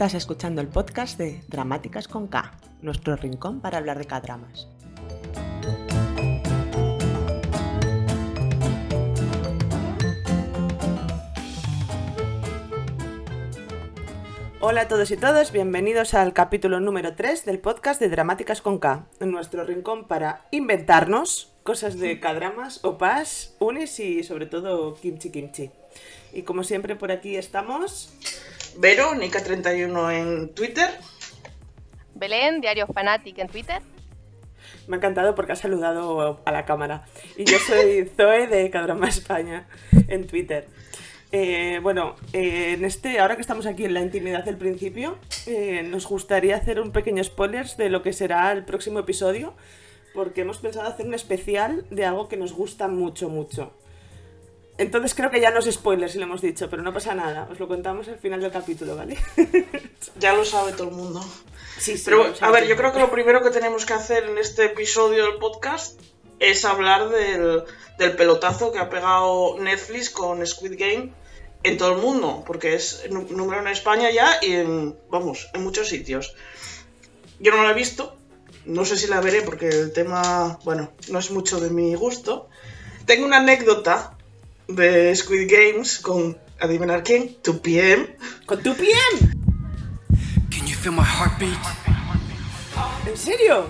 Estás escuchando el podcast de Dramáticas con K, nuestro rincón para hablar de K-dramas. Hola a todos y todas, bienvenidos al capítulo número 3 del podcast de Dramáticas con K, nuestro rincón para inventarnos cosas de K-dramas, opas, unis y sobre todo kimchi kimchi. Y como siempre por aquí estamos... Vero, Nika31 en Twitter. Belén, Diario Fanatic en Twitter. Me ha encantado porque ha saludado a la cámara. Y yo soy Zoe de Cadrama España en Twitter. Eh, bueno, eh, en este, ahora que estamos aquí en la intimidad del principio, eh, nos gustaría hacer un pequeño spoilers de lo que será el próximo episodio, porque hemos pensado hacer un especial de algo que nos gusta mucho, mucho. Entonces creo que ya no es spoiler si lo hemos dicho, pero no pasa nada. Os lo contamos al final del capítulo, ¿vale? Ya lo sabe todo el mundo. sí, sí. Pero, a ver, yo creo que lo primero que tenemos que hacer en este episodio del podcast es hablar del, del pelotazo que ha pegado Netflix con Squid Game en todo el mundo, porque es número uno en España ya y en, vamos, en muchos sitios. Yo no la he visto, no sé si la veré porque el tema, bueno, no es mucho de mi gusto. Tengo una anécdota de Squid Games con, adivinar quién, 2PM. ¿Con tu pie? Can you feel my heartbeat? ¿En serio?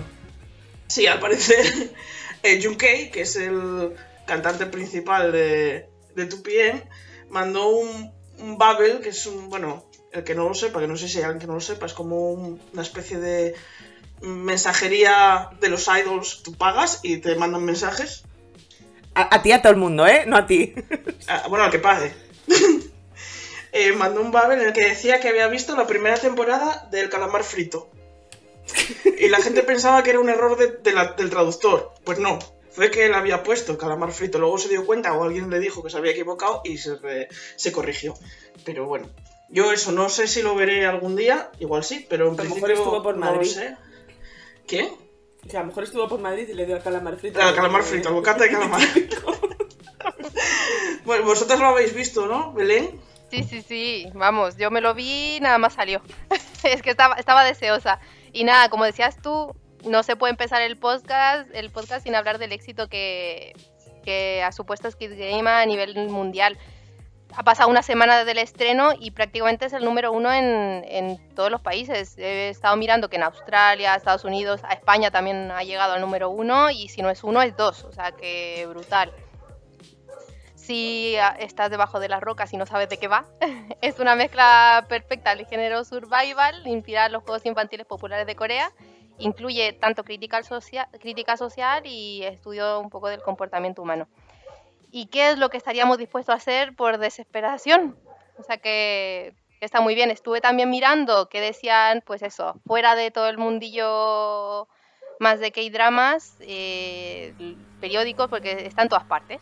Sí, al parecer, eh, Junkei, que es el cantante principal de, de 2PM, mandó un, un Babel, que es un, bueno, el que no lo sepa, que no sé si hay alguien que no lo sepa, es como un- una especie de mensajería de los idols, tú pagas y te mandan mensajes. A, a ti, a todo el mundo, ¿eh? No a ti. Ah, bueno, al que pague. Eh, mandó un Babel en el que decía que había visto la primera temporada del calamar frito. Y la gente pensaba que era un error de- de la- del traductor. Pues no, fue que él había puesto calamar frito. Luego se dio cuenta o alguien le dijo que se había equivocado y se, re- se corrigió. Pero bueno, yo eso no sé si lo veré algún día, igual sí, pero en A mejor principio estuvo por no lo Madrid. sé. ¿Quién? Que a lo mejor estuvo por Madrid y le dio al calamar frito. Al calamar frito, al bocata de calamar. bueno, vosotros lo habéis visto, ¿no, Belén? Sí, sí, sí, vamos, yo me lo vi y nada más salió. es que estaba, estaba deseosa. Y nada, como decías tú, no se puede empezar el podcast, el podcast sin hablar del éxito que, que ha supuesto Skid Game a nivel mundial. Ha pasado una semana del estreno y prácticamente es el número uno en, en todos los países. He estado mirando que en Australia, Estados Unidos, a España también ha llegado al número uno y si no es uno es dos, o sea que brutal. Si ah, estás debajo de las rocas y no sabes de qué va, es una mezcla perfecta del género survival, inspirada en los juegos infantiles populares de Corea. Incluye tanto crítica, socia- crítica social y estudio un poco del comportamiento humano. ¿Y qué es lo que estaríamos dispuestos a hacer por desesperación? O sea que, está muy bien. Estuve también mirando que decían, pues eso, fuera de todo el mundillo más de K-dramas, eh, periódicos, porque está en todas partes.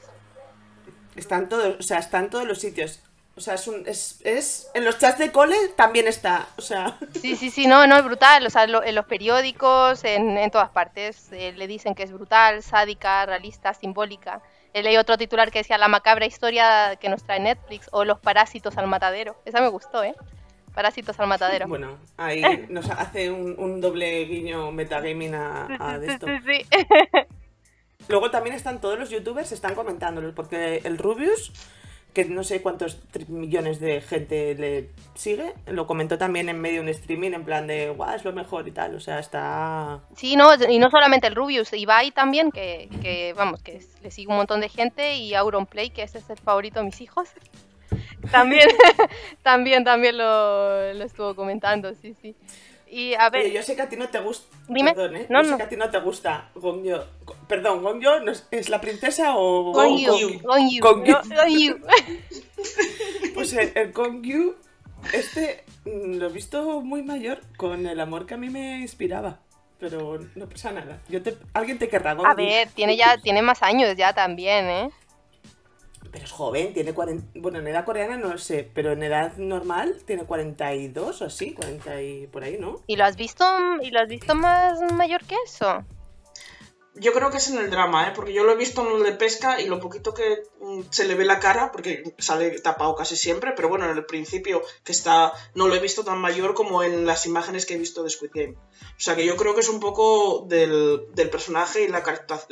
Están todos, o sea, están todos los sitios. O sea, es un, es, es, en los chats de cole también está, o sea, Sí, sí, sí, no, no, es brutal. O sea, lo- en los periódicos, en, en todas partes, eh, le dicen que es brutal, sádica, realista, simbólica. He leído otro titular que decía La macabra historia que nos trae Netflix o Los parásitos al matadero. Esa me gustó, ¿eh? Parásitos al matadero. bueno, ahí nos hace un, un doble guiño metagaming a, a de sí, esto. sí, sí. Luego también están todos los youtubers, están comentándolo, porque el Rubius, que no sé cuántos millones de gente le sigue, lo comentó también en medio de un streaming, en plan de, guau, es lo mejor y tal, o sea, está... Sí, no, y no solamente el Rubius, Ibai también, que, que vamos, que le sigue un montón de gente, y Auronplay, que ese es el favorito de mis hijos. También, también, también lo, lo estuvo comentando, sí, sí. Y a ver, yo sé que a ti no te gusta... Dime. Perdón, ¿eh? No, yo sé no. que a ti no te gusta Gongyo. Go- Perdón, Gongyo ¿no es, ¿es la princesa o...? Con o you, Gongyu. con you, Gongyu. no, con you. Pues el, el Gongyu, este, mm, lo he visto muy mayor, con el amor que a mí me inspiraba. Pero no pasa nada. Yo te, alguien te querrá, Gongyu. A ver, tiene ya, tiene más años ya también, ¿eh? Pero es joven, tiene 40... Bueno, en edad coreana no lo sé, pero en edad normal tiene 42 o así, 40 y por ahí, ¿no? ¿Y lo has visto, y lo has visto más mayor que eso? Yo creo que es en el drama, ¿eh? porque yo lo he visto en el de pesca y lo poquito que mm, se le ve la cara, porque sale tapado casi siempre, pero bueno, en el principio que está, no lo he visto tan mayor como en las imágenes que he visto de Squid Game. O sea que yo creo que es un poco del, del personaje y la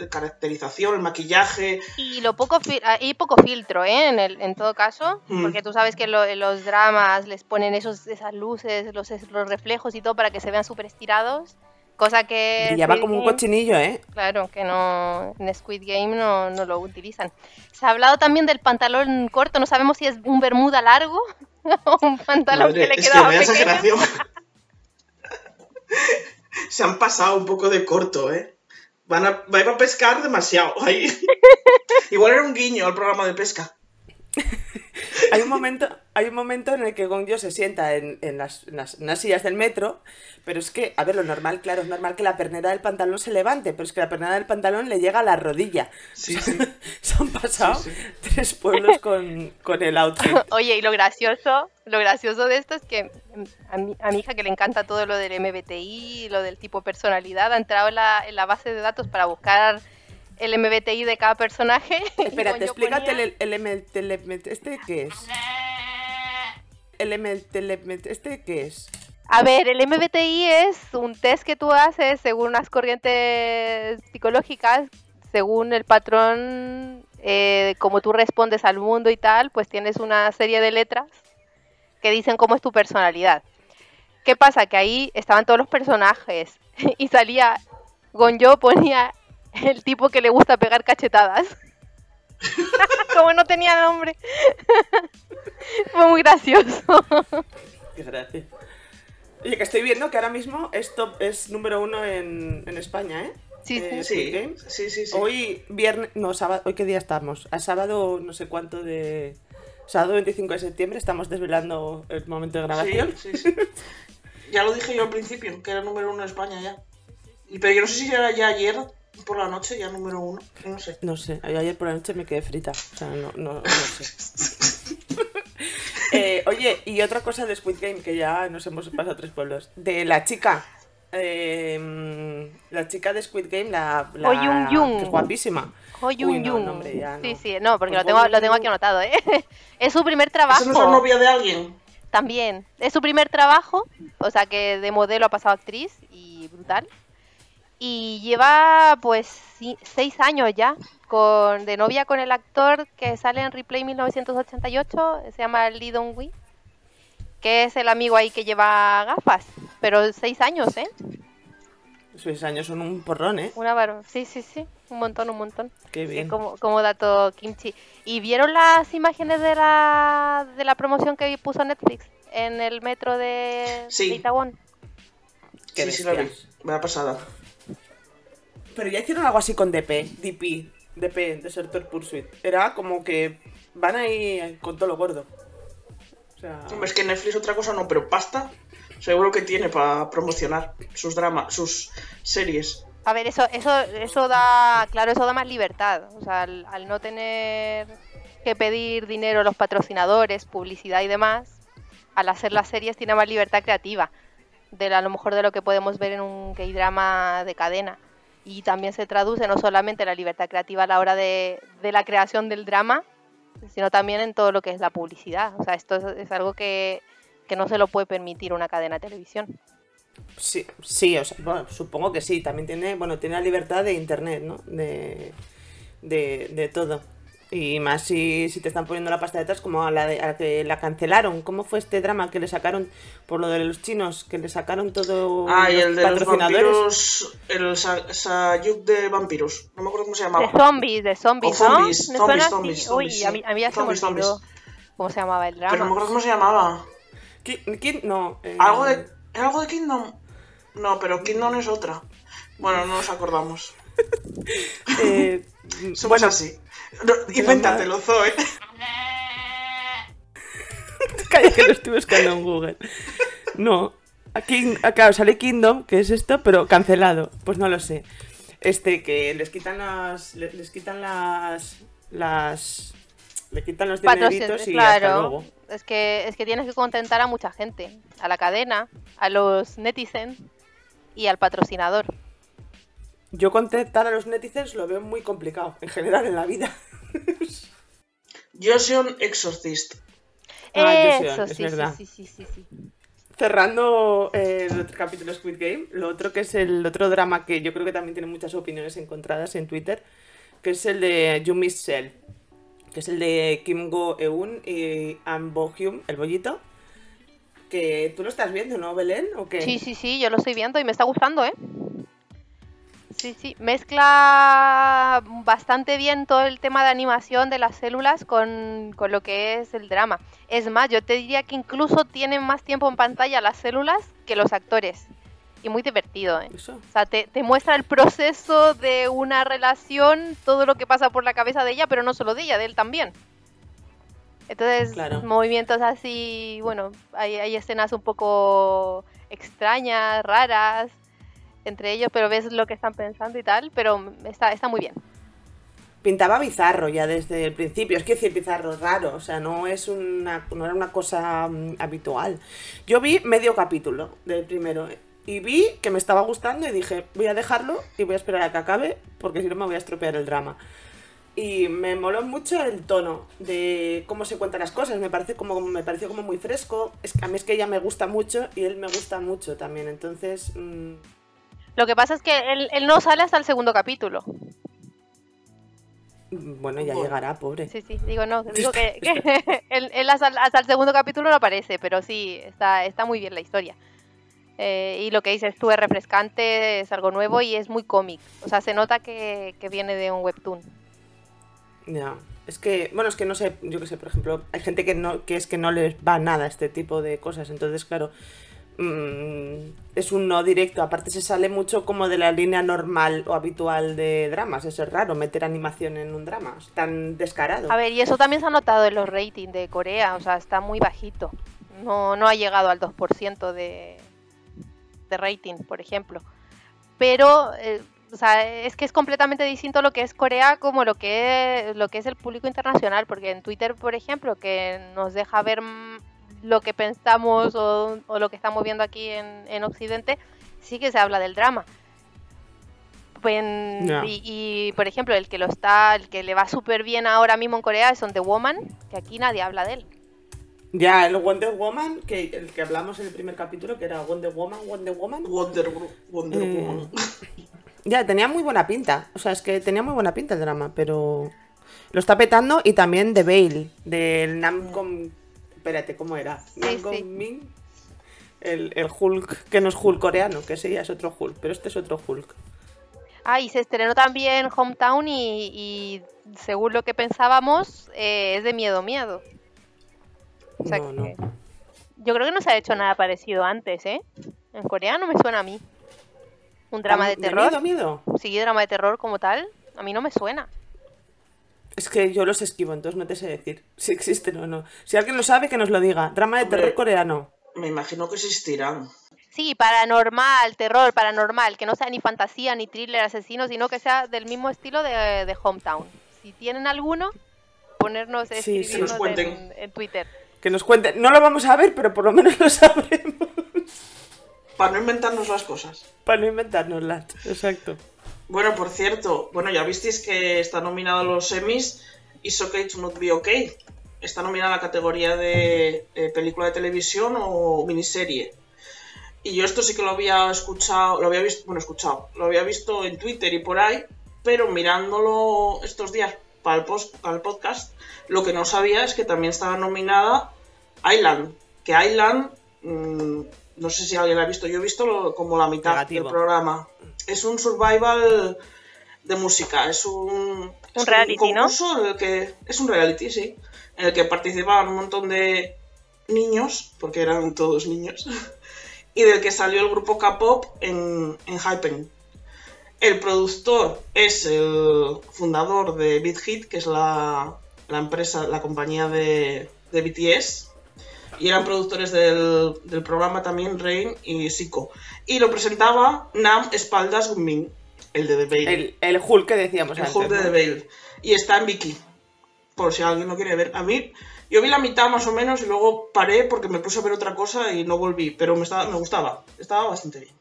caracterización, el maquillaje. Y lo poco fil- hay poco filtro, ¿eh? En, el, en todo caso, Mm. porque tú sabes que lo- en los dramas les ponen esos, esas luces, los, los reflejos y todo para que se vean súper estirados. Cosa que. Brillaba Squid como un cochinillo, ¿eh? Claro, que no en Squid Game no, no lo utilizan. Se ha hablado también del pantalón corto, no sabemos si es un bermuda largo o un pantalón Madre, que le es que quedaba vaya pequeño. exageración. se han pasado un poco de corto, ¿eh? Van a, van a pescar demasiado ahí. Igual era un guiño al programa de pesca. Hay un momento, hay un momento en el que Gongyo se sienta en, en las, en las- en las sillas del metro, pero es que, a ver, lo normal, claro, es normal que la pernera del pantalón se levante, pero es que la pernera del pantalón le llega a la rodilla. Sí, sí. Se han pasado Sí, tres pueblos con, con el outfit. Oye, y lo gracioso, lo gracioso de esto es que a mi, a mi hija que le encanta todo lo del MBTI, lo del tipo personalidad, ha entrado en la, en la base de datos para buscar el MBTI de cada personaje. Espérate, explícate ponía- el, el, ¿Este qué es? El ¿Este qué es? A ver, el MBTI es un test que tú haces según unas corrientes psicológicas, según el patrón, eh, como tú respondes al mundo y tal, pues tienes una serie de letras que dicen cómo es tu personalidad. ¿Qué pasa? Que ahí estaban todos los personajes y salía, Gonjo ponía el tipo que le gusta pegar cachetadas. como no tenía nombre. Fue muy gracioso. Qué gracia. Oye, que estoy viendo que ahora mismo esto es número uno en, en España, ¿eh? Sí, Eh, sí. Sí, sí, sí. sí. Hoy viernes, no, sábado, ¿hoy qué día estamos? A sábado no sé cuánto de... Sábado 25 de septiembre estamos desvelando el momento de grabación. Sí, sí, sí. Ya lo dije yo al principio, que era número uno en España ya. Y, pero yo no sé si era ya ayer por la noche, ya número uno. No sé. No sé, yo ayer por la noche me quedé frita. O sea, no, no, no sé. Eh, oye, y otra cosa de Squid Game, que ya nos hemos pasado tres pueblos. De la chica. eh, la chica de Squid Game, la. la Oh Yung que es guapísima. Ho Uy, Yung no, ya Sí, no. sí, no, porque Pues lo tengo, Ho lo tengo aquí anotado, ¿eh? Es su primer trabajo. ¿Esa no es novia de alguien? También. Es su primer trabajo, o sea que de modelo ha pasado a actriz y brutal. Y lleva pues seis años ya con, de novia con el actor que sale en Replay 1988, se llama Lee Dong-wi, que es el amigo ahí que lleva gafas. Pero seis años, ¿eh? Seis años son un porrón, ¿eh? Una bar... Sí, sí, sí. Un montón, un montón. Qué Sí, bien. como, como dato kimchi. ¿Y vieron las imágenes de la, de la promoción que puso Netflix en el metro de, Sí. de sí, sí, la vi. bestias. Vaya pasada. Pero ya hicieron algo así con DP, DP, DP, Desertor Pursuit. Era como que van ahí con todo lo gordo. O sea, Hombre, es que Netflix otra cosa no, pero pasta seguro que tiene para promocionar sus dramas, sus series. A ver, eso, eso, eso da, claro, eso da más libertad. O sea, al, al no tener que pedir dinero a los patrocinadores, publicidad y demás, al hacer las series tiene más libertad creativa. De la- a lo mejor de lo que podemos ver en un K-drama de cadena. Y también se traduce no solamente la libertad creativa a la hora de, de la creación del drama, sino también en todo lo que es la publicidad. O sea, esto es, es algo que, que no se lo puede permitir una cadena de televisión. sí, sí, o sea, bueno, supongo que sí. También tiene, bueno, tiene la libertad de internet, ¿no? De, de, de todo. Y más si, si te están poniendo la pasta detrás, como a la, de- a la que la cancelaron. ¿Cómo fue este drama que le sacaron por lo de los chinos? Que le sacaron todo Ah, y el de los patrocinadores. vampiros, el Sa- Sayuk de vampiros. No me acuerdo cómo se De llamaba. zombies, de zombies, O ¿no? zombies, Me zombies, suena así. zombies, Uy, zombies, a mí, a mí ya se me zombies, olvidó zombies. cómo se llamaba el Pero no me drama. acuerdo cómo se llamaba. ¿Qui- quién? No. eh, ¿Algo de, ¿Era algo de Kingdom? No, pero Kingdom es otra. Bueno, no nos acordamos. eh, Somos bueno, así. No, invéntatelo, Zoe. Calla que lo estoy buscando en Google. No. Aquí, acá sale Kingdom, que es esto, pero cancelado. Pues no lo sé. Este, que les quitan las. Les, les quitan las. Las. Le quitan los dineritos y hasta claro, luego. es que, es que tienes que contentar a mucha gente. A la cadena, a los netizens y al patrocinador. Yo contestar a los netizens lo veo muy complicado, en general en la vida. Joseon Exorcist. Ah, yo sé, Eso, es sí, verdad. sí, sí, sí, sí, sí. Cerrando eh, el otro capítulo de Squid Game, lo otro que es el otro drama que yo creo que también tiene muchas opiniones encontradas en Twitter, que es el de You Miss Cell, que es el de Kim Go Eun y An Bo Hyun, el bollito. Que tú lo estás viendo, ¿no, Belén? ¿O qué? Sí, sí, sí, yo lo estoy viendo y me está gustando, ¿eh? Sí, sí, mezcla bastante bien todo el tema de animación de las células con, con lo que es el drama. Es más, yo te diría que incluso tienen más tiempo en pantalla las células que los actores. Y muy divertido, ¿eh? Eso. O sea, te, te muestra el proceso de una relación, todo lo que pasa por la cabeza de ella, pero no solo de ella, de él también. Entonces, Claro. movimientos así, bueno, hay, hay escenas un poco extrañas, raras entre ellos, pero ves lo que están pensando y tal, pero está, está muy bien. Pintaba bizarro ya desde el principio. Es que decir bizarro, raro. O sea, no es una, no era una cosa mm, habitual. Yo vi medio capítulo del primero. Y vi que me estaba gustando y dije, voy a dejarlo y voy a esperar a que acabe, porque si no me voy a estropear el drama. Y me moló mucho el tono de cómo se cuentan las cosas. Me parece como me pareció como muy fresco. Es que a mí es que ella me gusta mucho y él me gusta mucho también. Entonces, mm, Lo que pasa es que él, él no sale hasta el segundo capítulo. bueno, ya llegará, pobre. Sí, sí, digo no, digo que, que él, él hasta, hasta el segundo capítulo no aparece, pero sí, está, está muy bien la historia. Eh, y lo que dices tú es refrescante, es algo nuevo y es muy cómic. O sea, se nota que, que viene de un webtoon. Ya. Es que, bueno, es que no sé, yo qué sé, por ejemplo, hay gente que no, que es que no les va nada este tipo de cosas. Entonces, claro, mm, es un no directo. Aparte se sale mucho como de la línea normal o habitual de dramas. Eso es raro, meter animación en un drama. Es tan descarado. A ver, y eso también se ha notado en los ratings de Corea, o sea, está muy bajito. No, no ha llegado al 2% de, de rating, por ejemplo. Pero, eh, o sea, es que es completamente distinto lo que es Corea como lo que es, lo que es el público internacional, porque en Twitter, por ejemplo, que nos deja ver lo que pensamos o, o lo que estamos viendo aquí en, en Occidente, sí que se habla del drama. En- y, y, por ejemplo, el que lo está, el que le va súper bien ahora mismo en Corea es On The Woman, que aquí nadie habla de él. Ya, el Wonder Woman, que el que hablamos en el primer capítulo, que era Wonder Woman, Wonder Woman. Wonder, Wo- Wonder Eh, Woman. Ya, tenía muy buena pinta. O sea, es que tenía muy buena pinta el drama, pero lo está petando y también de Bale, del Namcom... Espérate, ¿cómo era? Namcom sí. Min, el, el Hulk, que no es Hulk coreano, que ese ya es otro Hulk, pero este es otro Hulk. Ah, y se estrenó también Hometown y, y según lo que pensábamos, eh, es de miedo, miedo. O sea No, no. que yo creo que no se ha hecho nada parecido antes, ¿eh? En Corea no me suena a mí. Un drama de terror. miedo, miedo? Sí, drama de terror como tal, a mí no me suena. Es que yo los esquivo, entonces no te sé decir si existen o no. Si alguien lo sabe, que nos lo diga. Drama de Hombre. terror coreano. Me imagino que existirán. Sí, paranormal, terror, paranormal, que no sea ni fantasía, ni thriller, asesino, sino que sea del mismo estilo de, de Hometown. Si tienen alguno, ponernos, Sí, sí. Nos cuenten. en, en Twitter. Que nos cuenten. No lo vamos a ver, pero por lo menos lo sabremos. Para no inventarnos las cosas. Para no inventárnoslas. Exacto. Bueno, por cierto, bueno, ya visteis que está nominado a los Emmys It's Okay to Not Be Okay. Está nominada a la categoría de eh, película de televisión o miniserie. Y yo esto sí que lo había escuchado, lo había visto, bueno, escuchado, lo había visto en Twitter y por ahí, pero mirándolo estos días para el, post, para el podcast, lo que no sabía es que también estaba nominada Island. Que Island, mm, no sé si alguien la ha visto, yo he visto lo- como la mitad Negativo. del programa. Es un survival de música, es un, es reality, ¿no? concurso en el que es un reality, sí, en el que participaban un montón de niños, porque eran todos niños, y del que salió el grupo K-pop en, en Hypen. El productor es el fundador de Beat Hit, que es la, la empresa, la compañía de, de BTS. Y eran productores del, del programa también Rain y Siko. Y lo presentaba Nam Espaldas Gunmin, el de The Veil. El, el Hulk que decíamos El antes. Hulk de ¿no? The Veil. Y está en Viki. Por si alguien lo quiere ver. A mí, yo vi la mitad más o menos y luego paré porque me puse a ver otra cosa y no volví. Pero me, estaba, me gustaba. Estaba bastante bien.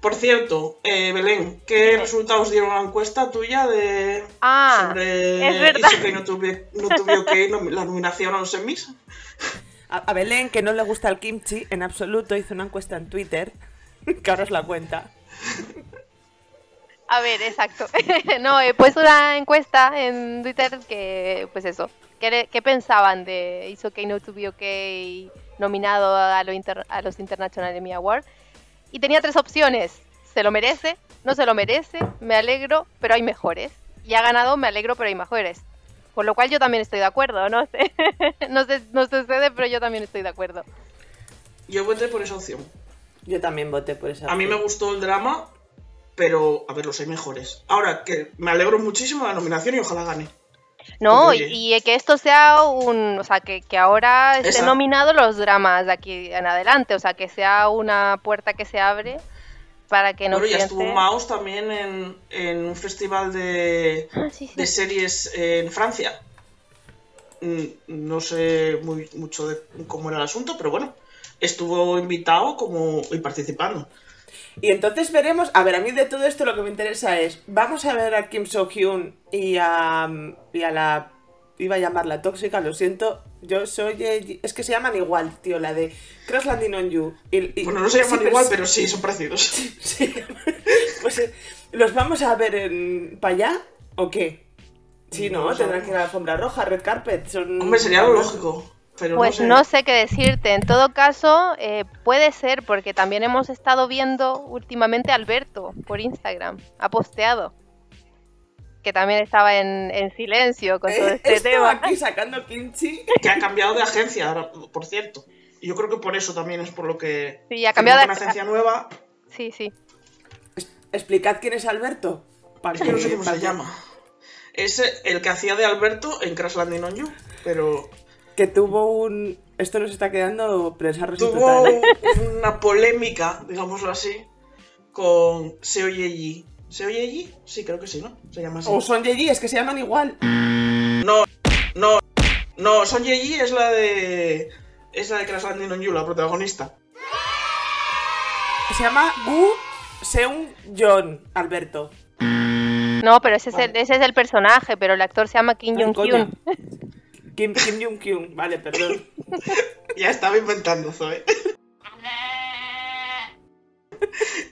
Por cierto, eh, Belén, ¿qué resultados dieron la encuesta tuya de Ah, sobre es verdad. eso que no tuve, no tuve que nom- la nominación a los Emmys? A, Belén, que no le gusta el kimchi en absoluto, hizo una encuesta en Twitter, que la cuenta. A ver, exacto. no, he puesto una encuesta en Twitter que, pues eso, ¿qué, pensaban de It's Okay Not to Be Okay nominado a, a los International Emmy Awards? Y tenía tres opciones. Se lo merece, no se lo merece, me alegro, pero hay mejores. Y ha ganado, me alegro, pero hay mejores. Por lo cual yo también estoy de acuerdo, no sé. no sé, no sé ustedes, pero yo también estoy de acuerdo. Yo voté por esa opción. Yo también voté por esa. A mí me gustó el drama, pero a ver, los hay mejores. Ahora, que me alegro muchísimo de la nominación y ojalá gane. No, y, que esto sea un, o sea, que, que ahora estén nominados los dramas de aquí en adelante, o sea, que sea una puerta que se abre para que no Bueno, ya estuvo Maus también en, en un festival de, Ah, sí, sí. de series en Francia. Mm, No sé muy, mucho de cómo era el asunto, pero bueno, estuvo invitado como y participando. Y entonces veremos, a ver, a mí de todo esto lo que me interesa es, vamos a ver a Kim So Hyun y a, y a la, iba a llamarla tóxica, lo siento, yo soy, eh, es que se llaman igual, tío, la de Cross Landing on You. Y- y- Bueno, no se sí, llaman igual, sí- pero sí, son parecidos. Sí. Pues eh, los vamos a ver en para allá o qué? Sí, no, No tendrán que ir a la alfombra roja, red carpet. Son Hombre, sería lo lógico. Pero Pues no no sé. sé qué decirte. En todo caso, eh, puede ser porque también hemos estado viendo últimamente a Alberto por Instagram. Ha posteado. Que también estaba en, en silencio con todo Eh, este tema. aquí sacando kimchi. Que ha cambiado de agencia, ahora, por cierto. Y yo creo que por eso también es por lo que. Sí, ha cambiado de una agencia nueva. Sí, sí. Explicad quién es Alberto. Para Es que no sé cómo se llama. Es el que hacía de Alberto en Crash Landing on You. Pero Que tuvo un. Esto nos está quedando prensa rosa tuvo total. ¿eh? una polémica, digámoslo así, con Seo Yeji. ¿Seo Yeji? Sí, creo que sí, ¿no? Se llama así. O Son Yeji, es que se llaman igual. No, no, no, Son Yeji es la de. Es la de Crash Landing on You, la protagonista. Se llama Gu Seung John Alberto. No, pero ese es, el, ese es el personaje, pero el actor se llama Kim Jong. Hyun. Kim, Kim Jong Kyun. Vale, perdón. Ya estaba inventando, Zoe.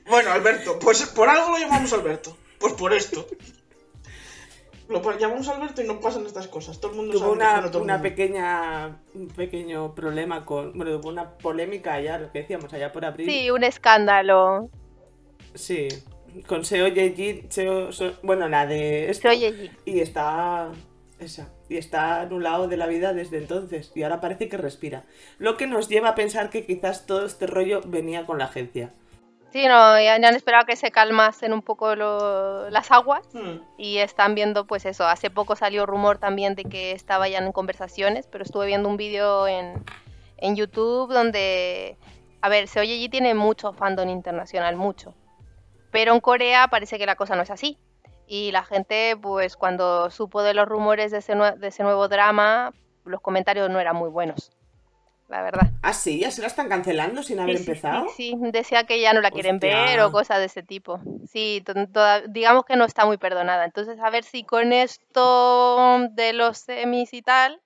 Bueno, Alberto, pues por algo lo llamamos Alberto. Pues por esto. Lo llamamos Alberto y no pasan estas cosas. Todo el mundo Tuvo sabe que una, todo mundo. pequeña, un pequeño problema con. Bueno, hubo una polémica allá, lo que decíamos, allá por abril. Sí, un escándalo. Sí, con Seo Yeji, Seo, So- bueno, la de esto, Se oye allí. y está esa, y está anulado de la vida desde entonces y ahora parece que respira. Lo que nos lleva a pensar que quizás todo este rollo venía con la agencia. Sí, no, ya han esperado que se calmasen un poco lo- las aguas Hmm. y están viendo, pues eso, hace poco salió rumor también de que estaba ya en conversaciones, pero estuve viendo un vídeo en, en YouTube donde, a ver, Se Oye allí tiene mucho fandom internacional, mucho, pero en Corea parece que la cosa no es así. Y la gente, pues cuando supo de los rumores de ese, de ese nuevo drama, los comentarios no eran muy buenos, la verdad. Ah, sí, ya se la están cancelando sin haber Sí, empezado. Sí, sí, decía que ya no la quieren Hostia. ver o cosas de ese tipo. Sí, to- toda- digamos que no está muy perdonada. Entonces, a ver si con esto de los semis y tal,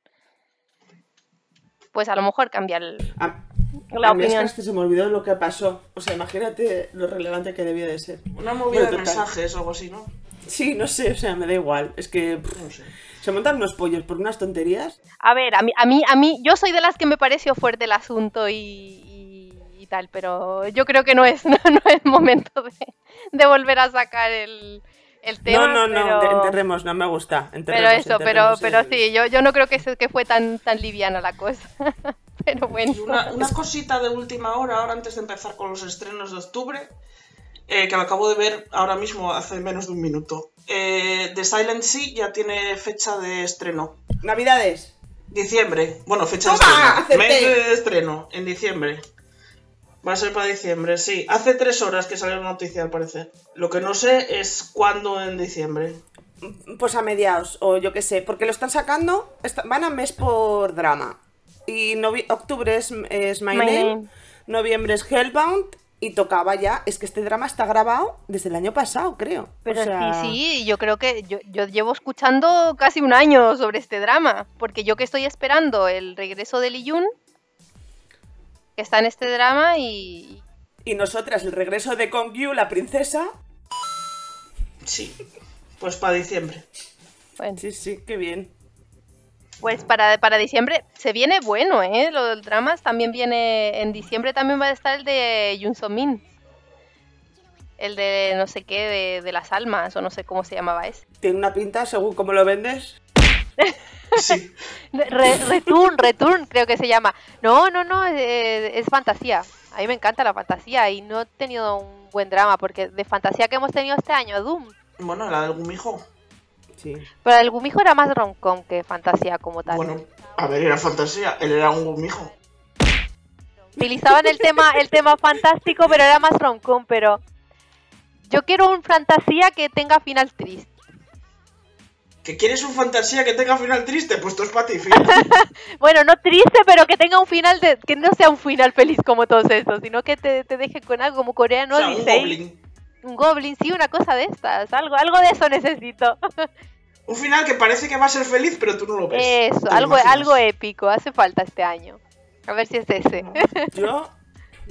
pues a lo mejor cambia el- A, la a mí es que opinión. se me olvidó lo que pasó. O sea, imagínate lo relevante que debía de ser. Una movida Bueno, de total. mensajes o algo así, ¿no? Sí, no sé, o sea, me da igual. Es que pff, No sé. Se montan unos pollos por unas tonterías. A ver, a mí, a mí, a mí, yo soy de las que me pareció fuerte el asunto y, y- y tal, pero yo creo que no es, no, no es momento de, de volver a sacar el, el tema. no, no, no, pero- enterremos, no me gusta. Pero eso, pero, enterremos pero el- sí, yo, yo no creo que, se- que fue tan, tan liviana la cosa. pero bueno. Y una, una cosita de última hora, ahora antes de empezar con los estrenos de octubre, eh, que me acabo de ver ahora mismo hace menos de un minuto. Eh, The Silent Sea ya tiene fecha de estreno. Navidades. Diciembre. Bueno, fecha de estreno. Mes de estreno, en diciembre. Va a ser para diciembre, sí. Hace tres horas que salió la noticia, al parecer. Lo que no sé es cuándo en diciembre. Pues a mediados, o yo qué sé, porque lo están sacando, van a mes por drama. Y octubre es, es My, My Name, Name. noviembre es Hellbound y tocaba ya, es que este drama está grabado desde el año pasado, creo. Pero O sea, sí, sí, yo creo que yo, yo llevo escuchando casi un año sobre este drama, porque yo que estoy esperando el regreso de Lee Yun, que está en este drama y... Y nosotras, el regreso de Kong Yu, la princesa. Sí. Pues para diciembre. Bueno, Sí, sí, qué bien. Pues para, para diciembre se viene bueno, ¿eh? Lo del dramas también viene... En diciembre también va a estar el de Yun So Min. El de no sé qué, de, de las almas, o no sé cómo se llamaba ese. Tiene una pinta, según cómo lo vendes. Sí. Re- Return, Return, creo que se llama. No, no, no, eh, es, fantasía. A mí me encanta la fantasía y no he tenido un buen drama porque de fantasía que hemos tenido este año, Doom. Bueno, la del gumijo. Sí. Pero el Gumijo era más rom-com que fantasía como tal. Bueno, a ver, era fantasía. Él era un gumijo. Utilizaban el tema, el tema fantástico, pero era más rom-com, pero yo quiero un fantasía que tenga final triste. ¿Que quieres un fantasía que tenga final triste? Pues esto es para ti. Bueno, no triste, pero que tenga un final de, que no sea un final feliz como todos estos, sino que te, te deje con algo como coreano o sea, un goblin. Un goblin, sí, una cosa de estas. Algo, algo de eso necesito. Un final que parece que va a ser feliz, pero tú no lo ves. Eso, algo, imaginas. algo épico. Hace falta este año. A ver si es ese. Yo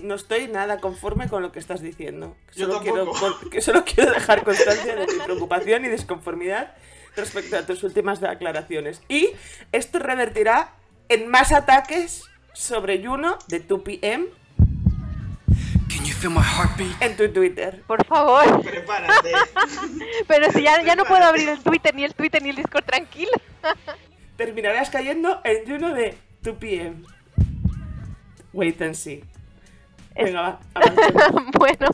no estoy nada conforme con lo que estás diciendo. Yo Solo quiero, tampoco. con- que solo quiero dejar constancia de mi preocupación y desconformidad respecto a tus últimas declaraciones. Y esto revertirá en más ataques sobre Juno de 2PM Can you feel my heartbeat? en tu Twitter. Por favor. Prepárate. Pero si ya, ya no puedo abrir el Twitter, ni el Twitter, ni el Discord tranquilo. Terminarás cayendo en Juno de 2PM. Wait and see. Venga, va, bueno.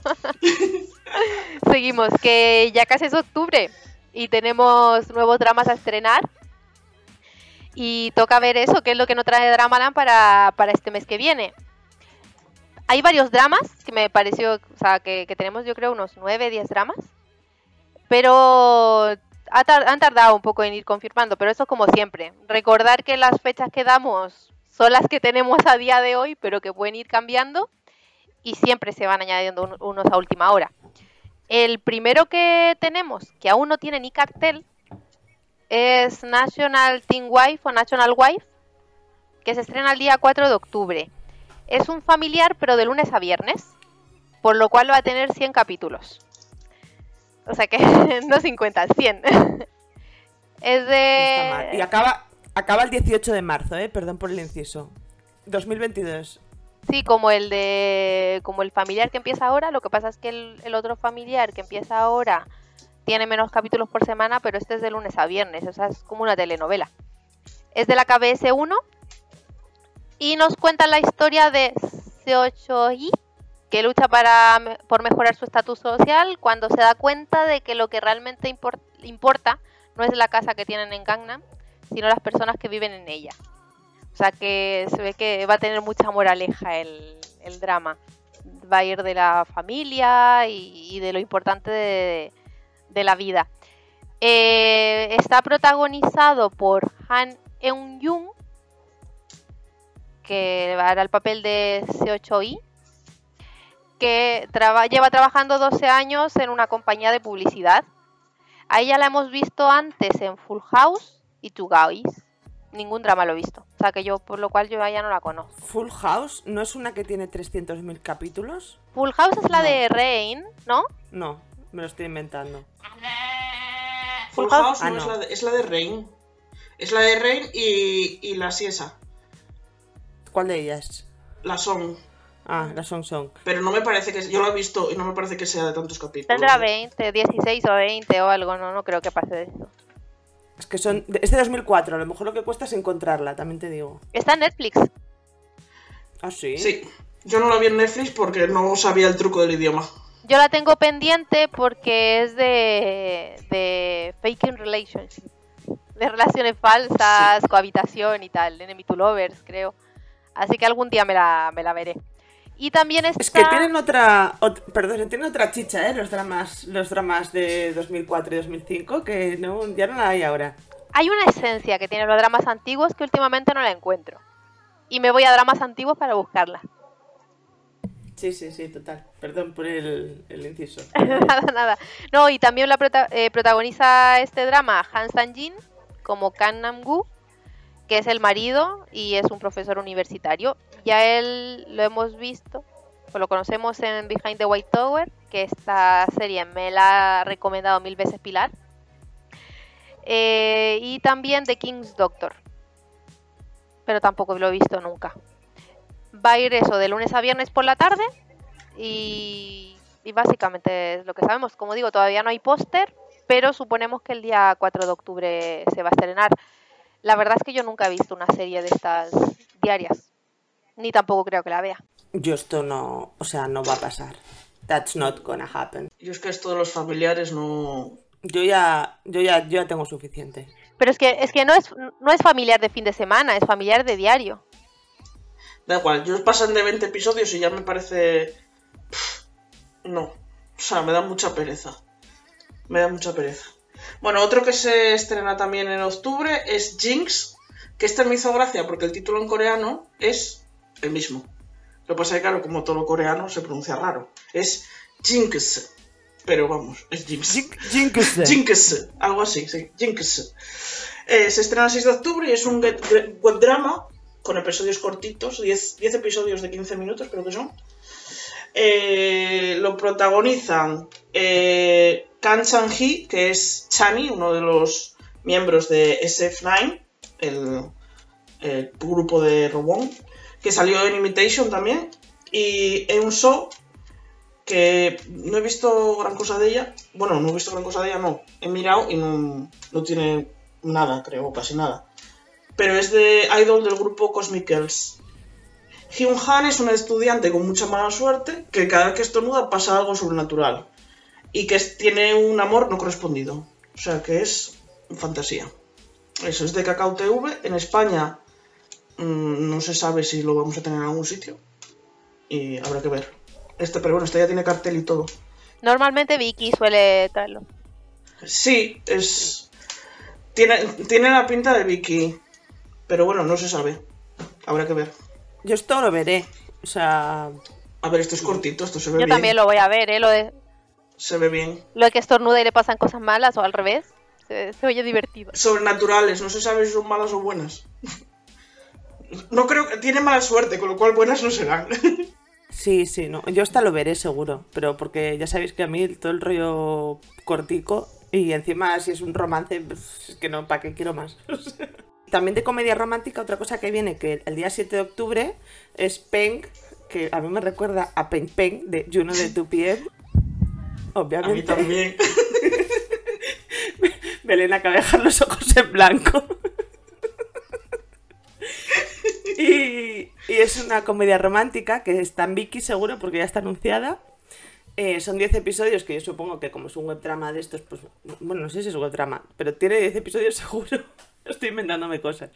Seguimos, que ya casi es octubre y tenemos nuevos dramas a estrenar. Y toca ver eso, qué es lo que nos trae Dramaland para, para este mes que viene. Hay varios dramas que me pareció, o sea, que, tenemos yo creo unos 9, 10 dramas. Pero han tardado un poco en ir confirmando, pero eso como siempre. Recordar que las fechas que damos son las que tenemos a día de hoy, pero que pueden ir cambiando y siempre se van añadiendo un- unos a última hora. El primero que tenemos, que aún no tiene ni cartel, es National Teen Wife o National Wife, que se estrena el día 4 de octubre. Es un familiar, pero de lunes a viernes, por lo cual va a tener 100 capítulos. O sea que no 50, 100. es mal. Y de... acaba, acaba el 18 de marzo, ¿eh? Perdón por el inciso. 2022. Sí, como el de como el familiar que empieza ahora, lo que pasa es que el, el otro familiar que empieza ahora tiene menos capítulos por semana, pero este es de lunes a viernes, o sea, es como una telenovela. Es de la KBS 1 y nos cuenta la historia de Seo-yi, que lucha para por mejorar su estatus social cuando se da cuenta de que lo que realmente impor- importa no es la casa que tienen en Gangnam, sino las personas que viven en ella. O sea que se ve que va a tener mucha moraleja el, drama. Va a ir de la familia y, de lo importante de, de la vida. Eh, está protagonizado por Han Eun-jung, que hará el papel de Seo Choi, que traba- lleva trabajando 12 años en una compañía de publicidad. A ella la hemos visto antes en Full House y Two Guys. Ningún drama lo he visto. O sea que yo, por lo cual yo a ella no la conozco. Full House no es una que tiene 300.000 capítulos. Full House es la No. de Rain, ¿no? No, me lo estoy inventando. Full Full House- House no, Ah, Es, la de, es la de Rain. Es la de Rain y, y la Siesa. ¿Cuál de ellas? La Song. Ah, la Song Song. Pero no me parece que. Yo la he visto y no me parece que sea de tantos capítulos. Tendrá 20, 16 o 20 o algo, no, no creo que pase de eso. Es que son. Es de 2004, a lo mejor lo que cuesta es encontrarla, también te digo. Está en Netflix. Ah, sí. Sí. Yo no la vi en Netflix porque no sabía el truco del idioma. Yo la tengo pendiente porque es de, de faking relationship. De relaciones falsas, cohabitación y tal. Enemy to lovers, creo. Así que algún día me la, me la veré. Y también está... Es que tienen otra, ot- perdón, tienen otra chicha, ¿eh? Los dramas, los dramas de 2004 y 2005 que no, ya no la hay ahora. Hay una esencia que tienen los dramas antiguos que últimamente no la encuentro. Y me voy a dramas antiguos para buscarla. Sí, sí, sí, total. Perdón por el, el inciso. nada, nada. No, y también la prota- eh, protagoniza este drama Han Sang-jin como Kang Nam-gu, que es el marido y es un profesor universitario. Ya él lo hemos visto, o lo conocemos en Behind the White Tower, que esta serie me la ha recomendado mil veces Pilar. Eh, y también The King's Doctor, pero tampoco lo he visto nunca. Va a ir eso de lunes a viernes por la tarde y, y básicamente es lo que sabemos. Como digo, todavía no hay póster, pero suponemos que el día 4 de octubre se va a estrenar. La verdad es que yo nunca he visto una serie de estas diarias, ni tampoco creo que la vea. Yo esto no, o sea, no va a pasar. That's not gonna happen. Yo es que esto de los familiares no. Yo ya, yo ya, yo ya tengo suficiente. Pero es que, es que no, es, no es familiar de fin de semana, es familiar de diario. Da igual, yo pasan de 20 episodios y ya me parece. Pff, No. O sea, me da mucha pereza. Me da mucha pereza. Bueno, otro que se estrena también en octubre es Jinx, que este me hizo gracia porque el título en coreano es el mismo. Lo que pasa es que, claro, como todo lo coreano se pronuncia raro. Es Jinx. Pero vamos, es Jinx. Jinx, algo así, sí, Jinx. Eh, se estrena el 6 de octubre y es un get- ge- web drama con episodios cortitos, 10, 10 episodios de 15 minutos creo que son. Eh, lo protagonizan eh, Kan Sang-hee, que es Chani, uno de los miembros de SF9, el, grupo de Robón, que salió en Imitation también, y Eun So, que no he visto gran cosa de ella. Bueno, no he visto gran cosa de ella, no. He mirado y no, no tiene nada, creo, casi nada. Pero es de idol del grupo Cosmic Girls. Hyun Han es un estudiante con mucha mala suerte que cada vez que estornuda pasa algo sobrenatural. Y que tiene un amor no correspondido. O sea que es fantasía. Eso es de Cacao TV. En España mm, no se sabe si lo vamos a tener en algún sitio. Y habrá que ver. Este, pero bueno, este ya tiene cartel y todo. Normalmente Vicky suele traerlo. Sí, es. Tiene, tiene la pinta de Vicky. Pero bueno, no se sabe. Habrá que ver. Yo esto lo veré. O sea, A ver, esto es cortito, esto se ve Yo bien. también lo voy a ver, ¿eh? Lo de, Se ve bien. lo de que estornuda y le pasan cosas malas o al revés. Se, se oye divertido. Sobrenaturales, no se sabe si son malas o buenas. No creo que. Tiene mala suerte, con lo cual buenas no serán. sí, sí, no. Yo hasta lo veré seguro. Pero porque ya sabéis que a mí todo el rollo cortico y encima si es un romance, pues, es que no, ¿para qué quiero más? También de comedia romántica, otra cosa que viene, que el día 7 de octubre es Peng, que a mí me recuerda a Peng Peng de Juno de 2PM. A Obviamente. mí también. Belén acaba de dejar los ojos en blanco. y, y es una comedia romántica que está en Vicky seguro porque ya está anunciada. Eh, son 10 episodios que yo supongo que como es un web drama de estos, pues bueno, no sé si es un web drama, pero tiene 10 episodios seguro. Estoy inventándome cosas.